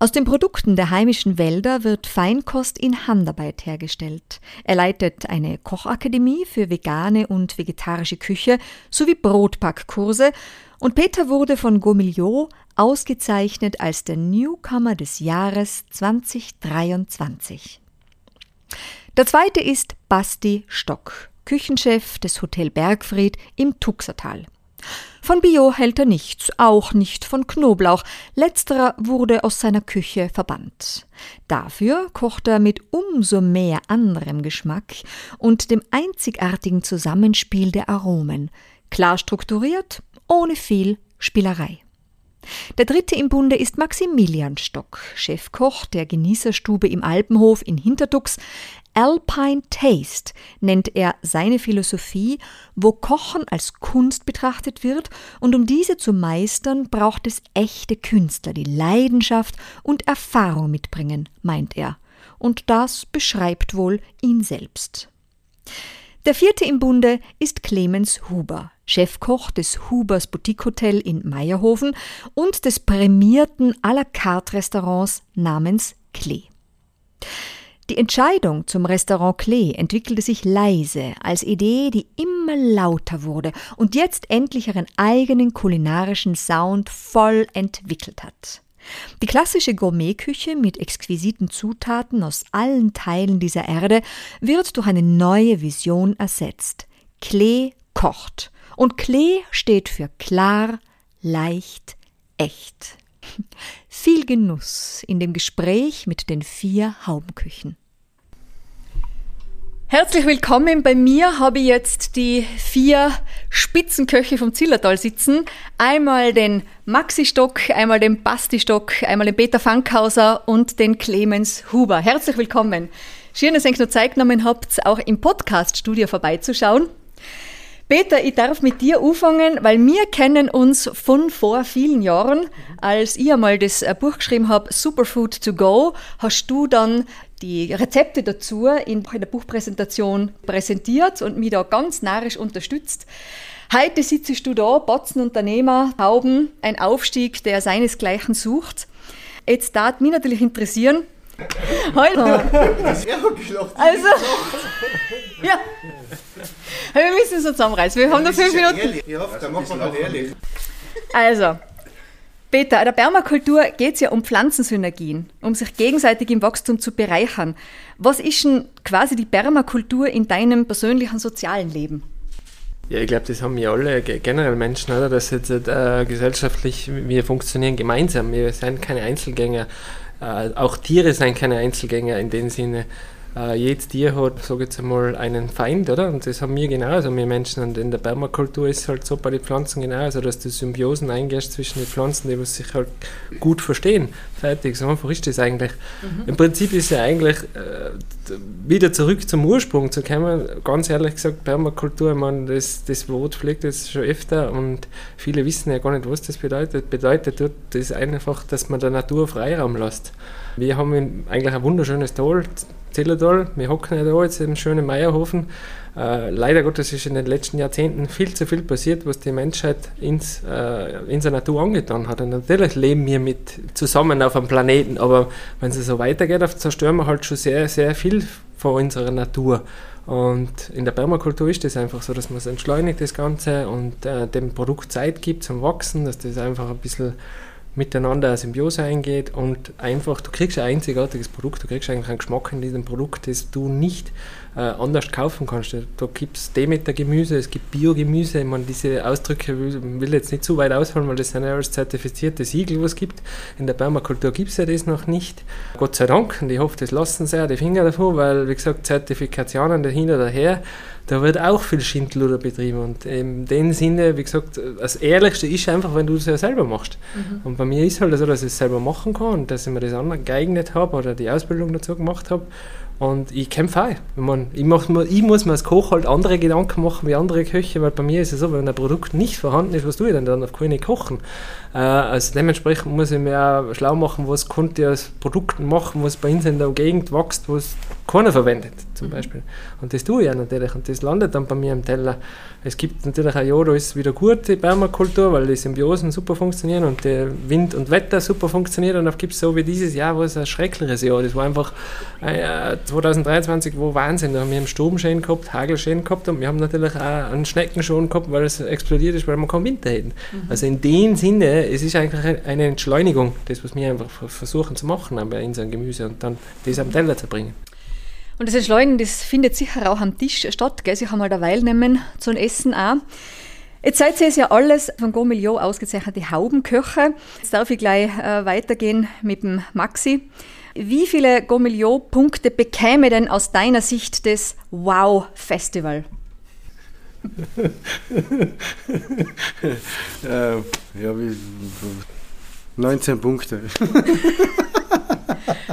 Aus den Produkten der heimischen Wälder wird Feinkost in Handarbeit hergestellt. Er leitet eine Kochakademie für vegane und vegetarische Küche sowie Brotbackkurse und Peter wurde von Gomilliot ausgezeichnet als der Newcomer des Jahres 2023. Der zweite ist Basti Stock, Küchenchef des Hotel Bergfried im Tuxertal. Von Bio hält er nichts, auch nicht von Knoblauch. Letzterer wurde aus seiner Küche verbannt. Dafür kocht er mit umso mehr anderem Geschmack und dem einzigartigen Zusammenspiel der Aromen. Klar strukturiert, ohne viel Spielerei. Der dritte im Bunde ist Maximilian Stock, Chefkoch der Genießerstube im Alpenhof in Hinterdux. Alpine Taste nennt er seine Philosophie, wo Kochen als Kunst betrachtet wird, und um diese zu meistern, braucht es echte Künstler, die Leidenschaft und Erfahrung mitbringen, meint er. Und das beschreibt wohl ihn selbst. Der vierte im Bunde ist Clemens Huber, Chefkoch des Hubers Boutique Hotel in Meierhofen und des prämierten à la carte Restaurants namens Klee. Die Entscheidung zum Restaurant Klee entwickelte sich leise als Idee, die immer lauter wurde und jetzt endlich ihren eigenen kulinarischen Sound voll entwickelt hat. Die klassische Gourmetküche mit exquisiten Zutaten aus allen Teilen dieser Erde wird durch eine neue Vision ersetzt. Klee kocht Und Klee steht für klar, leicht, echt. Viel Genuss in dem Gespräch mit den vier Haubenküchen. Herzlich willkommen. Bei mir habe ich jetzt die vier Spitzenköche vom Zillertal sitzen. Einmal den Maxi Stock, einmal den Basti Stock, einmal den Peter Fankhauser und den Clemens Huber. Herzlich willkommen. Schön, dass ihr euch noch Zeit genommen habt, auch im Podcast-Studio vorbeizuschauen. Peter, ich darf mit dir anfangen, weil wir kennen uns von vor vielen Jahren. Als ich einmal das äh, Buch geschrieben habe, Superfood to Go, hast du dann die Rezepte dazu in der Buchpräsentation präsentiert und mich da ganz narrisch unterstützt. Heute sitzt du da, Batzenunternehmer, Hauben, ein Aufstieg, der seinesgleichen sucht. Jetzt darf mich natürlich interessieren, Heute. Also, ja. Wir müssen so zusammenreißen. Wir haben noch fünf Minuten. Ich hoffe, da machen wir ehrlich. Also, Peter, der Permakultur geht es ja um Pflanzensynergien, um sich gegenseitig im Wachstum zu bereichern. Was ist denn quasi die Permakultur in deinem persönlichen sozialen Leben? Ja, ich glaube, das haben wir alle generell Menschen, oder? Dass jetzt äh, gesellschaftlich wir funktionieren gemeinsam. Wir sind keine Einzelgänger. Äh, auch Tiere sind keine Einzelgänger in dem Sinne. Äh, jedes Tier hat, sage ich jetzt einmal, einen Feind, oder? Und das haben wir genauso, wir Menschen. Und in der Permakultur ist es halt so bei den Pflanzen genauso, dass du Symbiosen eingehst zwischen den Pflanzen, die sich halt gut verstehen. Fertig, so einfach ist das eigentlich. Mhm. Im Prinzip ist ja eigentlich äh, wieder zurück zum Ursprung zu kommen. Ganz ehrlich gesagt, Permakultur, man, das, das Wort fliegt jetzt schon öfter und viele wissen ja gar nicht, was das bedeutet. Bedeutet das einfach, dass man der Natur Freiraum lässt. Wir haben eigentlich ein wunderschönes Tal, Zillertal. Wir hocken ja da jetzt im schönen Meierhofen. Äh, leider Gottes ist in den letzten Jahrzehnten viel zu viel passiert, was die Menschheit ins, äh, in der Natur angetan hat. Und natürlich leben wir mit zusammen auf einem Planeten, aber wenn es so weitergeht, zerstören wir halt schon sehr, sehr viel von unserer Natur. Und in der Permakultur ist das einfach so, dass man es entschleunigt, das Ganze, und äh, dem Produkt Zeit gibt zum Wachsen, dass das einfach ein bisschen miteinander eine Symbiose eingeht und einfach, du kriegst ein einzigartiges Produkt, du kriegst eigentlich einen Geschmack in diesem Produkt, das du nicht äh, anders kaufen kannst. Da gibt es Demeter-Gemüse, es gibt Biogemüse, ich meine, diese Ausdrücke will, will jetzt nicht zu weit ausholen, weil das sind ja alles zertifizierte Siegel, was es gibt. In der Permakultur gibt es ja das noch nicht. Gott sei Dank, und ich hoffe, das lassen sie ja die Finger davon, weil, wie gesagt, Zertifikationen dahinter daher, da wird auch viel Schindluder betrieben. Und in dem Sinne, wie gesagt, das Ehrlichste ist einfach, wenn du es ja selber machst. Mhm. Und bei mir ist halt so, dass ich es selber machen kann und dass ich mir das angeeignet habe oder die Ausbildung dazu gemacht habe. Und ich kämpfe auch. Ich, mein, ich, mach, ich muss mir als Koch halt andere Gedanken machen wie andere Köche, weil bei mir ist es so, wenn ein Produkt nicht vorhanden ist, was tue ich denn dann? Auf keine kochen. Äh, also dementsprechend muss ich mir auch schlau machen, was konnte ich als Produkt machen, was bei uns in der Gegend wächst, was keiner verwendet, zum mhm. Beispiel. Und das tue ich ja natürlich und das landet dann bei mir im Teller. Es gibt natürlich ein Jahr, da ist es wieder gut, die Permakultur, weil die Symbiosen super funktionieren und der Wind und Wetter super funktionieren. Und dann gibt es so wie dieses Jahr, wo es ein schreckliches Jahr Das war einfach äh, 2023, wo Wahnsinn. Da haben wir einen Sturmschäden gehabt, Hagelschäden gehabt und wir haben natürlich auch einen Schneckenschaden gehabt, weil es explodiert ist, weil wir keinen Winter hätten. Mhm. Also in dem Sinne, es ist eigentlich eine Entschleunigung, das, was wir einfach versuchen zu machen bei unserem Gemüse und dann das am Teller zu bringen. Und das Entschleunigen, das findet sicher auch am Tisch statt. Gell? Sie haben mal derweil nehmen zum Essen auch. Jetzt seid ihr ja alles von Gomilio ausgezeichnete Haubenköche. Jetzt darf ich gleich äh, weitergehen mit dem Maxi. Wie viele Gomilio-Punkte bekäme denn aus deiner Sicht das Wow-Festival? äh, ja, wie, 19 Punkte.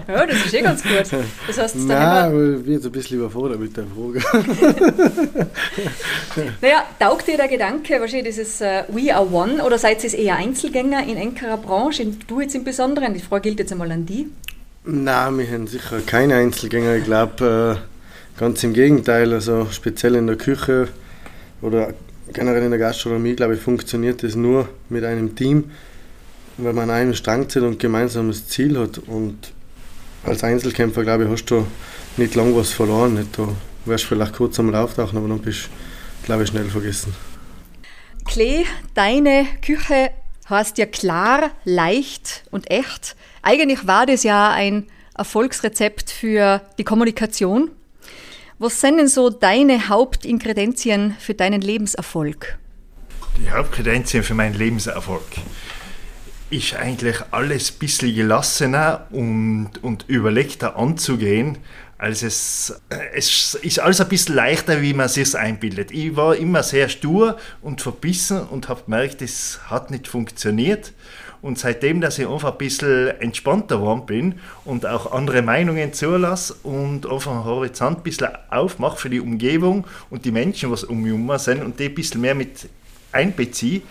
ja, das ist eh ganz gut. Das heißt, Nein, aber ich bin jetzt ein bisschen überfordert mit der Frage. naja, taugt dir der Gedanke, wahrscheinlich dieses uh, We are one oder seid ihr eher Einzelgänger in engerer Branche? Du jetzt im Besonderen, die Frage gilt jetzt einmal an die. Nein, wir haben sicher keine Einzelgänger. Ich glaube, äh, ganz im Gegenteil. Also speziell in der Küche oder generell in der Gastronomie, glaube ich, funktioniert das nur mit einem Team wenn man an einem Strang zieht und gemeinsames Ziel hat. Und als Einzelkämpfer, glaube ich, hast du nicht lang was verloren. Nicht? Du wirst vielleicht kurz einmal auftauchen, aber dann bist du, glaube ich, schnell vergessen. Klee, deine Küche heißt ja klar, leicht und echt. Eigentlich war das ja ein Erfolgsrezept für die Kommunikation. Was sind denn so deine Hauptingredienzien für deinen Lebenserfolg? Die Hauptkredenzien für meinen Lebenserfolg ist eigentlich alles ein bisschen gelassener und, und überlegter anzugehen. Also es, es ist alles ein bisschen leichter, wie man es sich einbildet. Ich war immer sehr stur und verbissen und habe gemerkt, es hat nicht funktioniert. Und seitdem, dass ich einfach ein bisschen entspannter geworden bin und auch andere Meinungen zulasse und einfach den Horizont ein bisschen aufmache für die Umgebung und die Menschen, was um mich herum sind und die ein bisschen mehr mit einbeziehe,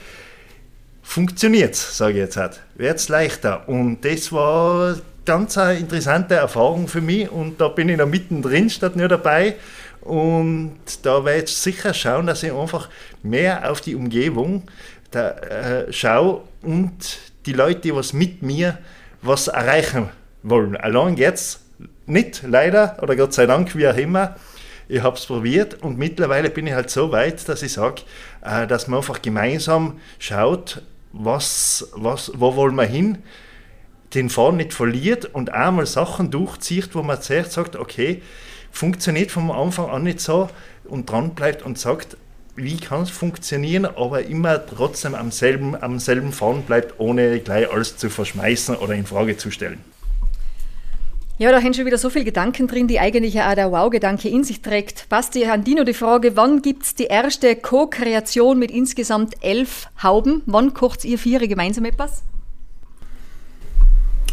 funktioniert es, sage ich jetzt halt. Wird es leichter. Und das war ganz eine interessante Erfahrung für mich und da bin ich noch mittendrin statt nur dabei. Und da werde ich sicher schauen, dass ich einfach mehr auf die Umgebung da, äh, schaue und die Leute, die was mit mir was erreichen wollen. Allein jetzt nicht, leider, oder Gott sei Dank, wie auch immer. Ich habe es probiert und mittlerweile bin ich halt so weit, dass ich sage, äh, dass man einfach gemeinsam schaut, was, was, wo wollen wir hin, den Faden nicht verliert und einmal Sachen durchzieht, wo man zuerst sagt, okay, funktioniert vom Anfang an nicht so und dran bleibt und sagt, wie kann es funktionieren, aber immer trotzdem am selben, am selben Faden bleibt, ohne gleich alles zu verschmeißen oder in Frage zu stellen. Ja, da hängen schon wieder so viele Gedanken drin, die eigentlich ja auch der Wow-Gedanke in sich trägt. Basti, an Dino die Frage, wann gibt es die erste Co-Kreation mit insgesamt elf Hauben? Wann kocht ihr vier gemeinsam etwas?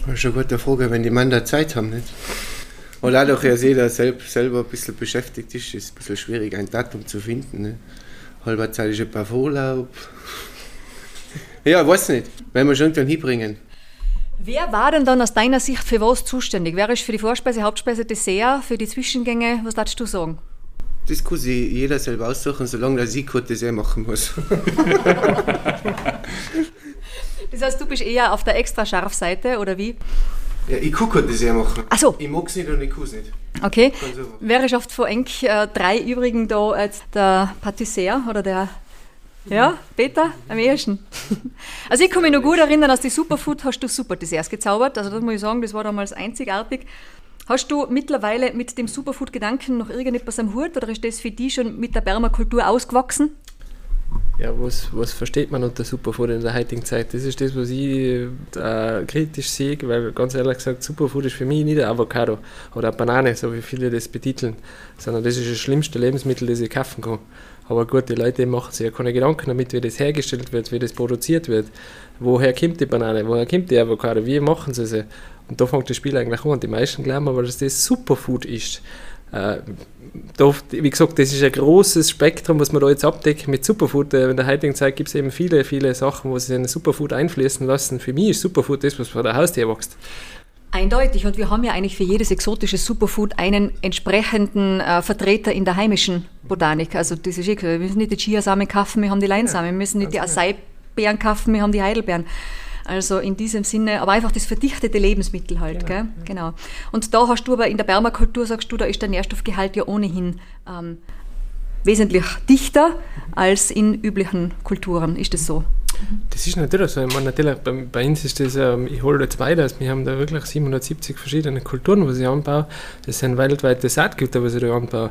Das ist eine gute Frage, wenn die Männer Zeit haben, nicht? Und dadurch, dass jeder selb, selber ein bisschen beschäftigt ist, ist es ein bisschen schwierig, ein Datum zu finden. Ne? Halber Zeit ist ein paar Urlaub. ja, weiß nicht. Wenn wir schon irgendwann hinbringen. Wer war denn dann aus deiner Sicht für was zuständig? Wer ist für die Vorspeise, Hauptspeise, Dessert, für die Zwischengänge? Was darfst du sagen? Das kann sich jeder selber aussuchen, solange der Sieg Dessert machen muss. das heißt, du bist eher auf der extra scharf Seite, oder wie? Ja, ich kann kein Dessert machen. Ach so. Ich mag es nicht und ich kann es nicht. Okay. Wer schafft von eng äh, drei übrigen da als der Patissier oder der ja, Peter, am ehesten. Also ich kann mich noch gut erinnern, als die Superfood hast du super Desserts gezaubert. Also das muss ich sagen, das war damals einzigartig. Hast du mittlerweile mit dem Superfood-Gedanken noch irgendetwas am Hut oder ist das für dich schon mit der Permakultur ausgewachsen? Ja, was, was versteht man unter Superfood in der heutigen Zeit? Das ist das, was ich äh, kritisch sehe, weil ganz ehrlich gesagt, Superfood ist für mich nicht ein Avocado oder eine Banane, so wie viele das betiteln, sondern das ist das schlimmste Lebensmittel, das ich kaufen kann. Aber gut, die Leute machen sich ja keine Gedanken damit, wie das hergestellt wird, wie das produziert wird. Woher kommt die Banane, woher kommt die Avocado, wie machen sie sie? Und da fängt das Spiel eigentlich an. Die meisten glauben aber, dass das Superfood ist. Äh, da, wie gesagt, das ist ein großes Spektrum, was man da jetzt abdeckt mit Superfood. Äh, in der heutigen Zeit gibt es eben viele, viele Sachen, wo sie in Superfood einfließen lassen. Für mich ist Superfood das, was vor der Haustür wächst. Eindeutig. Und wir haben ja eigentlich für jedes exotische Superfood einen entsprechenden äh, Vertreter in der heimischen Botanik. Also das ist eh klar. Wir müssen nicht die Chiasamen kaufen, wir haben die Leinsamen. Wir müssen nicht die Acai-Beeren kaufen, wir haben die Heidelbeeren. Also in diesem Sinne, aber einfach das verdichtete Lebensmittel halt. Genau. Gell? genau. Und da hast du aber in der Permakultur, sagst du, da ist der Nährstoffgehalt ja ohnehin ähm, wesentlich dichter als in üblichen Kulturen. Ist das so? Das ist natürlich so. Ich meine, natürlich, bei, bei uns ist das, ähm, ich hole jetzt weiter, wir haben da wirklich 770 verschiedene Kulturen, was ich anbaue. Das sind weltweite Saatgüter, was ich da anbaue.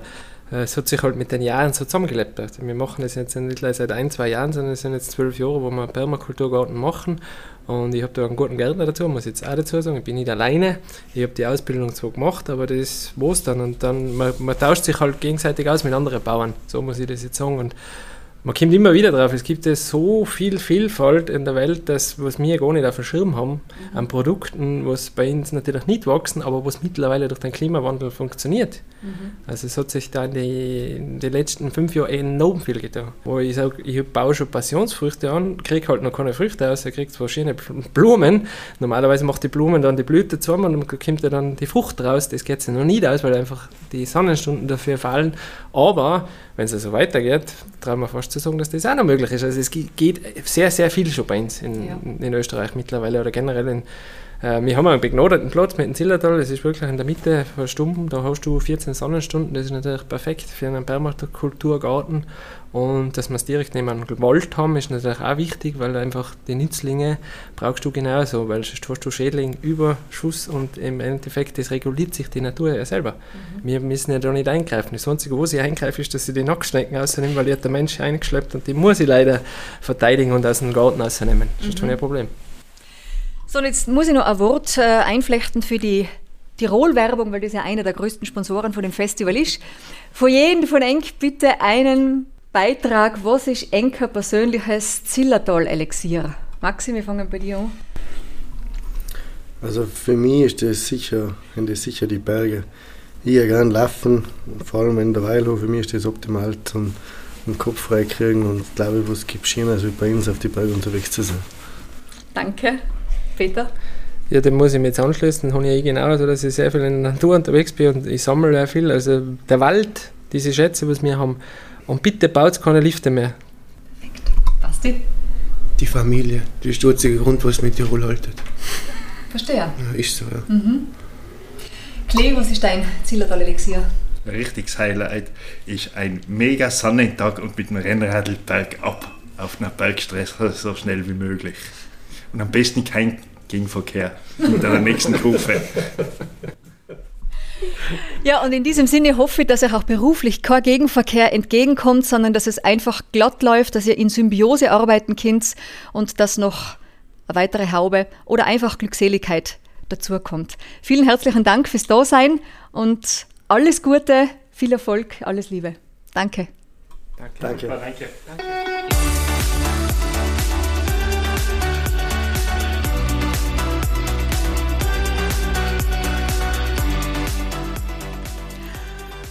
Äh, es hat sich halt mit den Jahren so zusammengelebt. Also wir machen das jetzt nicht seit ein, zwei Jahren, sondern es sind jetzt zwölf Jahre, wo wir Permakulturgarten machen. Und ich habe da einen guten Gärtner dazu, muss ich jetzt auch dazu sagen. Ich bin nicht alleine. Ich habe die Ausbildung zwar gemacht, aber das war es dann. Und dann, man, man, tauscht sich halt gegenseitig aus mit anderen Bauern. So muss ich das jetzt sagen. Und man kommt immer wieder drauf, es gibt ja so viel Vielfalt in der Welt, das, was wir gar nicht auf dem Schirm haben, mhm. an Produkten, was bei uns natürlich nicht wachsen, aber was mittlerweile durch den Klimawandel funktioniert. Mhm. Also es hat sich da in den die letzten fünf Jahren enorm viel getan. Wo ich sage, ich baue schon Passionsfrüchte an, kriege halt noch keine Früchte aus, er kriegt zwar schöne Blumen, normalerweise macht die Blumen dann die Blüte zusammen und dann kommt ja dann die Frucht raus, das geht sich noch nie aus, weil einfach die Sonnenstunden dafür fallen, aber wenn es so also weitergeht, trauen wir fast zu sagen, dass das auch noch möglich ist. Also es geht sehr, sehr viel schon bei uns in, ja. in Österreich mittlerweile oder generell in, Äh, wir haben einen begnadeten Platz mit dem Zillertal, das ist wirklich in der Mitte von Stumpen, da hast du 14 Sonnenstunden, das ist natürlich perfekt für einen Permakulturgarten und dass wir es direkt neben einem Wald haben, ist natürlich auch wichtig, weil einfach die Nützlinge brauchst du genauso, weil sonst hast du Schädling, Überschuss und im Endeffekt, das reguliert sich die Natur ja selber. Mhm. Wir müssen ja da nicht eingreifen. Das Einzige, wo sie eingreifen, ist, dass sie die Nacktschnecken rausnehmen, weil die hat der Mensch eingeschleppt und die muss ich leider verteidigen und aus dem Garten rausnehmen. Das ist mhm. ein Problem. So, und jetzt muss ich noch ein Wort äh, einflechten für die Tirol-Werbung, weil das ja einer der größten Sponsoren von dem Festival ist. Von jedem von Enk bitte einen Beitrag. Was ist Enker persönliches Zillertal-Elixier? Maxi, wir fangen bei dir an. Also für mich ist das sicher, sind das sicher die Berge. Ich gehe gerne laufen, vor allem in der Weilhof. Für mich ist das optimal zum den Kopf frei kriegen und ich glaube, was gibt Schöner, als bei uns auf die Berge unterwegs zu sein. Danke. Peter? Ja, dem muss ich mich jetzt anschließen. Habe ich genau, also dass ich sehr viel in der Natur unterwegs bin und ich sammle sehr viel. Also der Wald, diese Schätze, was wir haben. Und bitte baut keine Lifte mehr. Perfekt. Basti? Die Familie, das ist der einzige Grund, was mit Tirol haltet. Verstehe. Ja, ist so, ja. Mhm. Klee, was ist dein Zillertal-Elixier? Ein richtiges Highlight ist ein mega Sonnentag und mit dem Rennradl bergab auf einer Bergstrecke so schnell wie möglich. Und am besten kein Gegenverkehr mit der nächsten Kurve. Ja, und in diesem Sinne hoffe ich, dass euch auch beruflich kein Gegenverkehr entgegenkommt, sondern dass es einfach glatt läuft, dass ihr in Symbiose arbeiten könnt und dass noch eine weitere Haube oder einfach Glückseligkeit dazukommt. Vielen herzlichen Dank fürs Dasein und alles Gute, viel Erfolg, alles Liebe. Danke. Danke. Danke. Danke.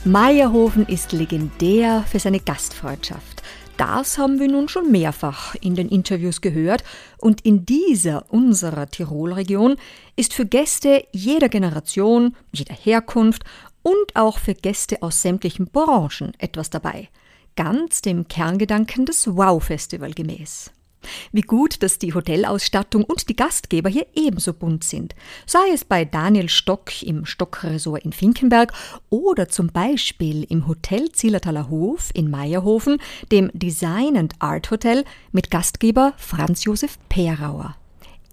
Meierhofen ist legendär für seine Gastfreundschaft. Das haben wir nun schon mehrfach in den Interviews gehört und in dieser unserer Tirolregion ist für Gäste jeder Generation, jeder Herkunft und auch für Gäste aus sämtlichen Branchen etwas dabei. Ganz dem Kerngedanken des Wow-Festival gemäß. Wie gut, dass die Hotelausstattung und die Gastgeber hier ebenso bunt sind. Sei es bei Daniel Stock im Stockresort in Finkenberg oder zum Beispiel im Hotel Zillertaler Hof in Meierhofen, dem Design and Art Hotel mit Gastgeber Franz Josef Perauer.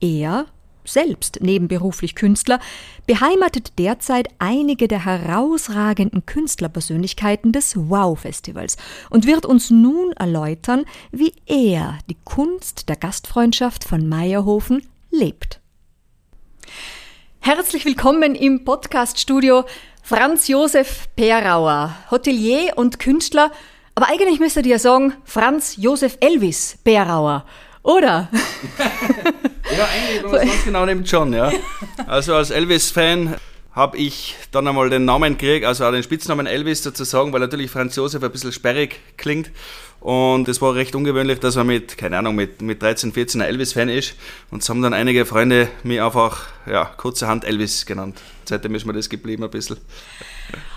Er selbst nebenberuflich Künstler, beheimatet derzeit einige der herausragenden Künstlerpersönlichkeiten des Wow-Festivals und wird uns nun erläutern, wie er die Kunst der Gastfreundschaft von Meierhofen lebt. Herzlich willkommen im Podcaststudio Franz Josef Perauer, Hotelier und Künstler, aber eigentlich müsste ihr sagen Franz Josef Elvis Perauer. Oder? ja, eigentlich ganz genau nimmt schon, ja. Also als Elvis-Fan habe ich dann einmal den Namen gekriegt, also auch den Spitznamen Elvis sozusagen, weil natürlich Franz Josef ein bisschen sperrig klingt. Und es war recht ungewöhnlich, dass er mit, keine Ahnung, mit, mit 13, 14 ein Elvis-Fan ist. Und so haben dann einige Freunde mir einfach, ja, kurzerhand Elvis genannt. Seitdem ist mir das geblieben ein bisschen.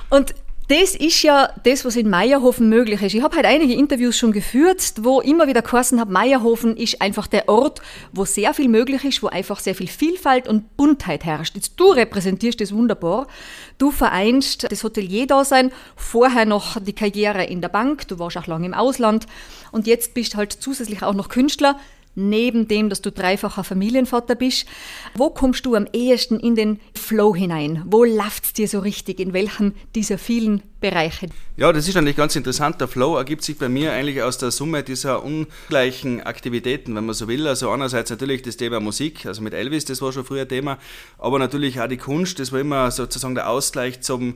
Und das ist ja das, was in Meierhofen möglich ist. Ich habe halt einige Interviews schon geführt, wo immer wieder geheißen habe, Meierhofen ist einfach der Ort, wo sehr viel möglich ist, wo einfach sehr viel Vielfalt und Buntheit herrscht. Jetzt du repräsentierst das wunderbar. Du vereinst das Hotelier-Dasein, vorher noch die Karriere in der Bank, du warst auch lange im Ausland und jetzt bist halt zusätzlich auch noch Künstler neben dem, dass du dreifacher Familienvater bist. Wo kommst du am ehesten in den Flow hinein? Wo läuft es dir so richtig? In welchen dieser vielen Bereiche? Ja, das ist eigentlich ganz interessant. Der Flow ergibt sich bei mir eigentlich aus der Summe dieser ungleichen Aktivitäten, wenn man so will. Also einerseits natürlich das Thema Musik, also mit Elvis, das war schon früher Thema, aber natürlich auch die Kunst, das war immer sozusagen der Ausgleich zum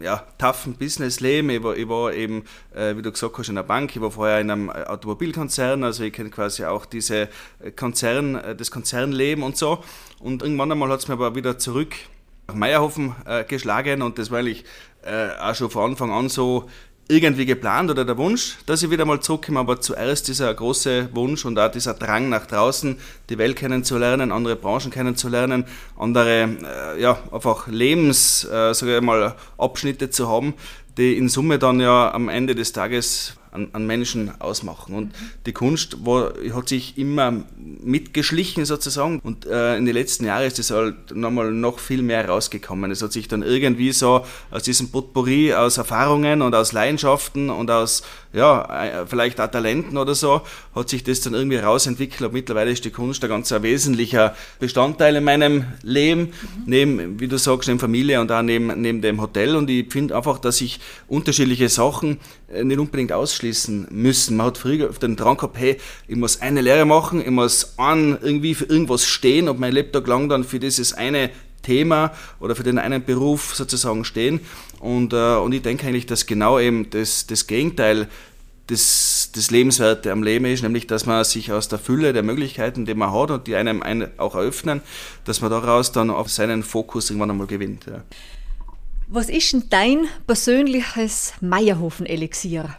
ja, toughen Businessleben. Ich war, ich war eben, äh, wie du gesagt hast, in der Bank. Ich war vorher in einem Automobilkonzern, also ich kenne quasi auch diese Konzern, äh, das Konzernleben und so. Und irgendwann einmal hat es mir aber wieder zurück nach Meierhofen äh, geschlagen und das war eigentlich äh, auch schon von Anfang an so irgendwie geplant oder der Wunsch, dass ich wieder mal zurückkomme, aber zuerst dieser große Wunsch und auch dieser Drang nach draußen, die Welt kennenzulernen, andere Branchen kennenzulernen, andere, äh, ja, einfach Lebens, äh, sage ich mal, Abschnitte zu haben, die in Summe dann ja am Ende des Tages an, an Menschen ausmachen. Und die Kunst war, hat sich immer mitgeschlichen sozusagen und äh, in den letzten Jahren ist das halt nochmal noch viel mehr rausgekommen. Es hat sich dann irgendwie so aus diesem Potpourri aus Erfahrungen und aus Leidenschaften und aus ja, vielleicht auch Talenten oder so, hat sich das dann irgendwie rausentwickelt und mittlerweile ist die Kunst ein ganz ein wesentlicher Bestandteil in meinem Leben, neben, wie du sagst, neben Familie und auch neben, neben dem Hotel und ich finde einfach, dass ich unterschiedliche Sachen äh, nicht unbedingt ausschließen müssen. Man hat früher auf den Drang gehabt, hey, ich muss eine Lehre machen, ich muss an irgendwie für irgendwas stehen und mein Lebtag lang dann für dieses eine Thema oder für den einen Beruf sozusagen stehen. Und, äh, und ich denke eigentlich, dass genau eben das, das Gegenteil des, des Lebenswerte am Leben ist, nämlich dass man sich aus der Fülle der Möglichkeiten, die man hat und die einem auch eröffnen, dass man daraus dann auf seinen Fokus irgendwann einmal gewinnt. Ja. Was ist denn dein persönliches Meierhofen-Elixier?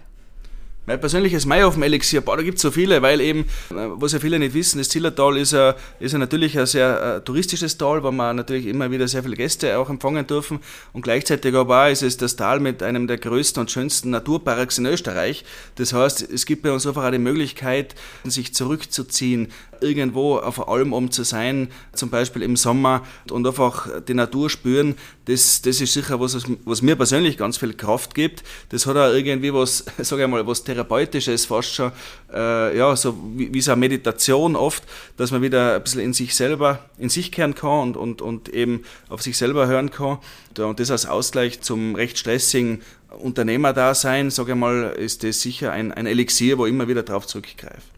Mein persönliches Meihofen-Elixier, boah, da gibt es so viele, weil eben, äh, was ja viele nicht wissen, das Zillertal ist ja, ist ja natürlich ein sehr äh, touristisches Tal, wo wir natürlich immer wieder sehr viele Gäste auch empfangen dürfen und gleichzeitig aber auch ist es das Tal mit einem der größten und schönsten Naturparks in Österreich. Das heißt, es gibt bei uns einfach auch die Möglichkeit, sich zurückzuziehen, irgendwo auf Alm um zu sein, zum Beispiel im Sommer und einfach die Natur spüren, das, das ist sicher was, was mir persönlich ganz viel Kraft gibt. Das hat auch irgendwie was, sage ich mal, was Therapeutisches, fast schon, äh, ja, so wie, wie so eine Meditation oft, dass man wieder ein bisschen in sich selber, in sich kehren kann und, und, und eben auf sich selber hören kann. Und das als Ausgleich zum recht stressigen Unternehmerdasein, sage ich mal, ist das sicher ein, ein Elixier, wo ich immer wieder drauf zurückgreife.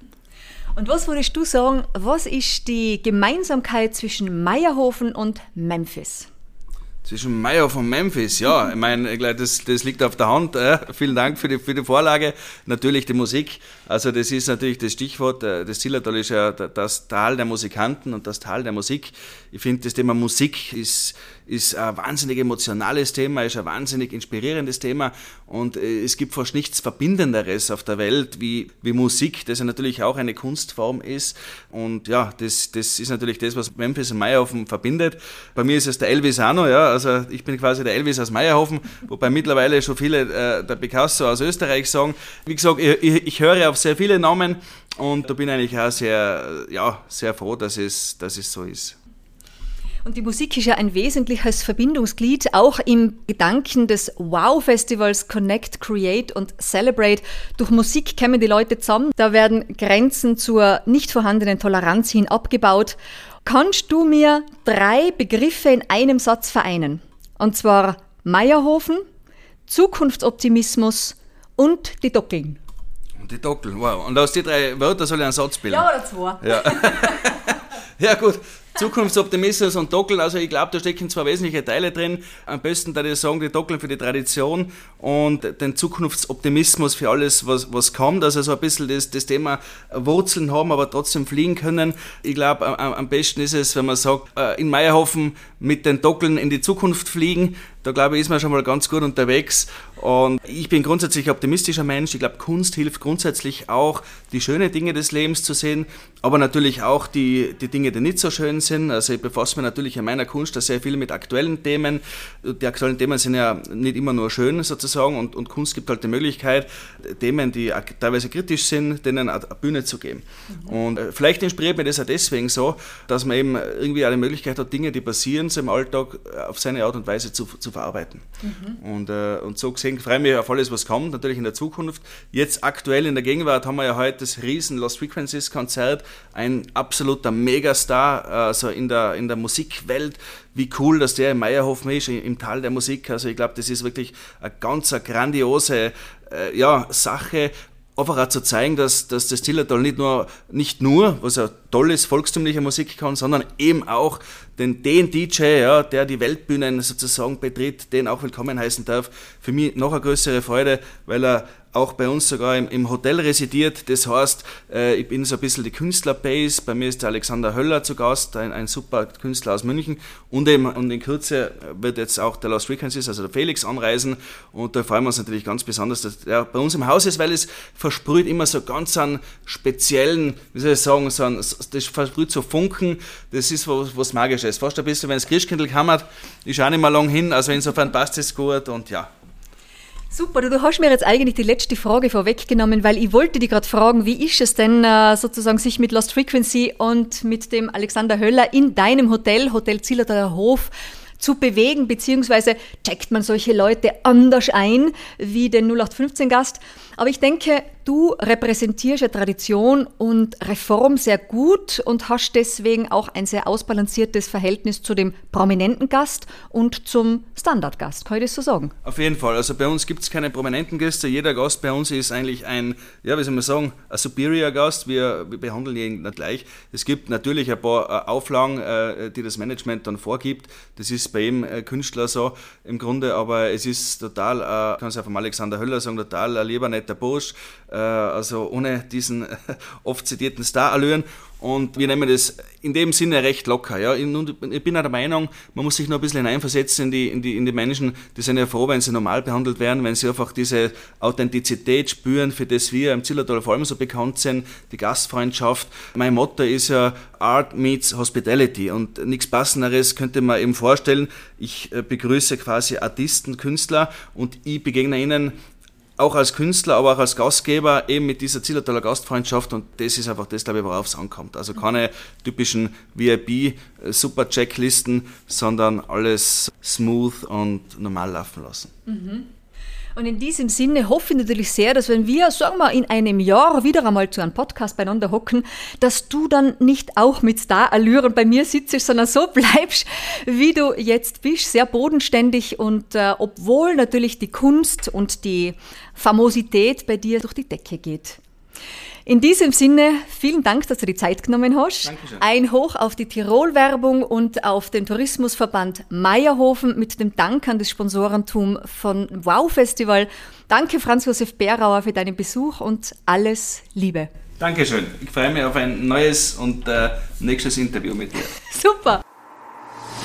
Und was würdest du sagen, was ist die Gemeinsamkeit zwischen Meierhofen und Memphis? Zwischen Meierhofen und Memphis, ja, ich meine, das, das liegt auf der Hand. Vielen Dank für die, für die Vorlage. Natürlich die Musik. Also das ist natürlich das Stichwort. Äh, das Zillertal ist ja das Tal der Musikanten und das Tal der Musik. Ich finde, das Thema Musik ist ist ein wahnsinnig emotionales Thema, ist ein wahnsinnig inspirierendes Thema und äh, es gibt fast nichts Verbindenderes auf der Welt wie, wie Musik, das ja natürlich auch eine Kunstform ist und ja, das, das ist natürlich das, was Memphis und Meyerhofen verbindet. Bei mir ist es der Elvis Anno, ja, also ich bin quasi der Elvis aus Meyerhofen, wobei mittlerweile schon viele äh, der Picasso aus Österreich sagen. Wie gesagt, ich, ich höre auf sehr viele Namen und da bin ich eigentlich auch sehr, ja, sehr froh, dass es, dass es so ist. Und die Musik ist ja ein wesentliches Verbindungsglied, auch im Gedanken des Wow-Festivals Connect, Create und Celebrate. Durch Musik kämen die Leute zusammen, da werden Grenzen zur nicht vorhandenen Toleranz hin abgebaut. Kannst du mir drei Begriffe in einem Satz vereinen? Und zwar Meierhofen, Zukunftsoptimismus und die Dockeln. Und die Dockeln, wow. Und aus den drei Wörtern soll ich einen Satz bilden? Ja, oder zwei. Ja, ja gut. Zukunftsoptimismus und Dockeln, also ich glaube, da stecken zwei wesentliche Teile drin. Am besten da ich sagen, die Dockeln für die Tradition und den Zukunftsoptimismus für alles, was, was kommt. Also so ein bisschen das, das Thema Wurzeln haben, aber trotzdem fliegen können. Ich glaube, am, am besten ist es, wenn man sagt, äh, in Meierhofen mit den Dockeln in die Zukunft fliegen. Da glaube ich, ist man schon mal ganz gut unterwegs. Und ich bin grundsätzlich optimistischer Mensch. Ich glaube, Kunst hilft grundsätzlich auch, die schönen Dinge des Lebens zu sehen, aber natürlich auch die, die Dinge, die nicht so schön sind. Also ich befasse mich natürlich in meiner Kunst sehr viel mit aktuellen Themen. Die aktuellen Themen sind ja nicht immer nur schön sozusagen und, und Kunst gibt halt die Möglichkeit, Themen, die teilweise kritisch sind, denen eine Bühne zu geben. Mhm. Und äh, vielleicht inspiriert mich das auch deswegen so, dass man eben irgendwie eine Möglichkeit hat, Dinge, die passieren so im Alltag, auf seine Art und Weise zu, zu verarbeiten. Mhm. Und, äh, und so gesehen freue ich mich auf alles, was kommt, natürlich in der Zukunft. Jetzt aktuell in der Gegenwart haben wir ja heute das riesen Lost Frequencies Konzert, ein absoluter Megastar also in, der, in der Musikwelt. Wie cool, dass der in Meierhofen ist, im Tal der Musik. Also ich glaube, das ist wirklich eine ganz eine grandiose äh, ja, Sache einfach auch zu zeigen, dass, dass das Zillertal nicht nur, nicht nur, was ja toll ist, volkstümliche Musik kann, sondern eben auch den, den DJ, ja, der die Weltbühnen sozusagen betritt, den auch willkommen heißen darf. Für mich noch eine größere Freude, weil er auch bei uns sogar im, im Hotel residiert. Das heißt, äh, ich bin so ein bisschen die Künstlerbase. Bei mir ist der Alexander Höller zu Gast, ein, ein super Künstler aus München. Und, eben, und in Kürze wird jetzt auch der Lost Frequencies, also der Felix, anreisen. Und da freuen wir uns natürlich ganz besonders, dass er bei uns im Haus ist, weil es versprüht immer so ganz einen speziellen, wie soll ich sagen, so einen, das versprüht so Funken. Das ist was, was Magisches ist. Fast ein bisschen, wenn es Christkindl kammert, ist auch nicht mehr lang hin. Also insofern passt es gut und ja. Super, du, du hast mir jetzt eigentlich die letzte Frage vorweggenommen, weil ich wollte dich gerade fragen, wie ist es denn äh, sozusagen sich mit Lost Frequency und mit dem Alexander Höller in deinem Hotel, Hotel Zillertaler Hof, zu bewegen, beziehungsweise checkt man solche Leute anders ein wie den 0815-Gast. Aber ich denke, du repräsentierst ja Tradition und Reform sehr gut und hast deswegen auch ein sehr ausbalanciertes Verhältnis zu dem prominenten Gast und zum Standardgast. Kann ich das so sagen? Auf jeden Fall. Also bei uns gibt es keine prominenten Gäste. Jeder Gast bei uns ist eigentlich ein, ja, wie soll man sagen, ein Superior Gast. Wir, wir behandeln ihn nicht gleich. Es gibt natürlich ein paar äh, Auflagen, äh, die das Management dann vorgibt. Das ist bei jedem äh, Künstler so im Grunde, aber es ist total, ich kann es ja vom Alexander Höller sagen, total ein lieber, netter Bursch, also ohne diesen oft zitierten Starallüren. Und wir nehmen das in dem Sinne recht locker. Ja. Ich bin auch der Meinung, man muss sich noch ein bisschen hineinversetzen in die, in, die, in die Menschen, die sind ja froh, wenn sie normal behandelt werden, wenn sie einfach diese Authentizität spüren, für das wir im Zillertal vor allem so bekannt sind, die Gastfreundschaft. Mein Motto ist ja Art meets Hospitality und nichts Passenderes könnte man eben vorstellen. Ich äh, begrüße quasi Artisten, Künstler und ich begegne ihnen auch als Künstler, aber auch als Gastgeber eben mit dieser Zillertaler Gastfreundschaft und das ist einfach das, glaube ich, worauf es ankommt. Also keine typischen VIP-Super-Checklisten, sondern alles smooth und normal laufen lassen. Mhm. Und in diesem Sinne hoffe ich natürlich sehr, dass wenn wir, sagen wir, in einem Jahr wieder einmal zu einem Podcast beieinander hocken, dass du dann nicht auch mit Star-Allüren bei mir sitzt, sondern so bleibst, wie du jetzt bist, sehr bodenständig und äh, obwohl natürlich die Kunst und die Famosität bei dir durch die Decke geht. In diesem Sinne, vielen Dank, dass du die Zeit genommen hast. Dankeschön. Ein Hoch auf die Tirol-Werbung und auf den Tourismusverband Meierhofen mit dem Dank an das Sponsorentum von Wow Festival. Danke, Franz Josef Berauer, für deinen Besuch und alles Liebe. Dankeschön. Ich freue mich auf ein neues und äh, nächstes Interview mit dir. Super.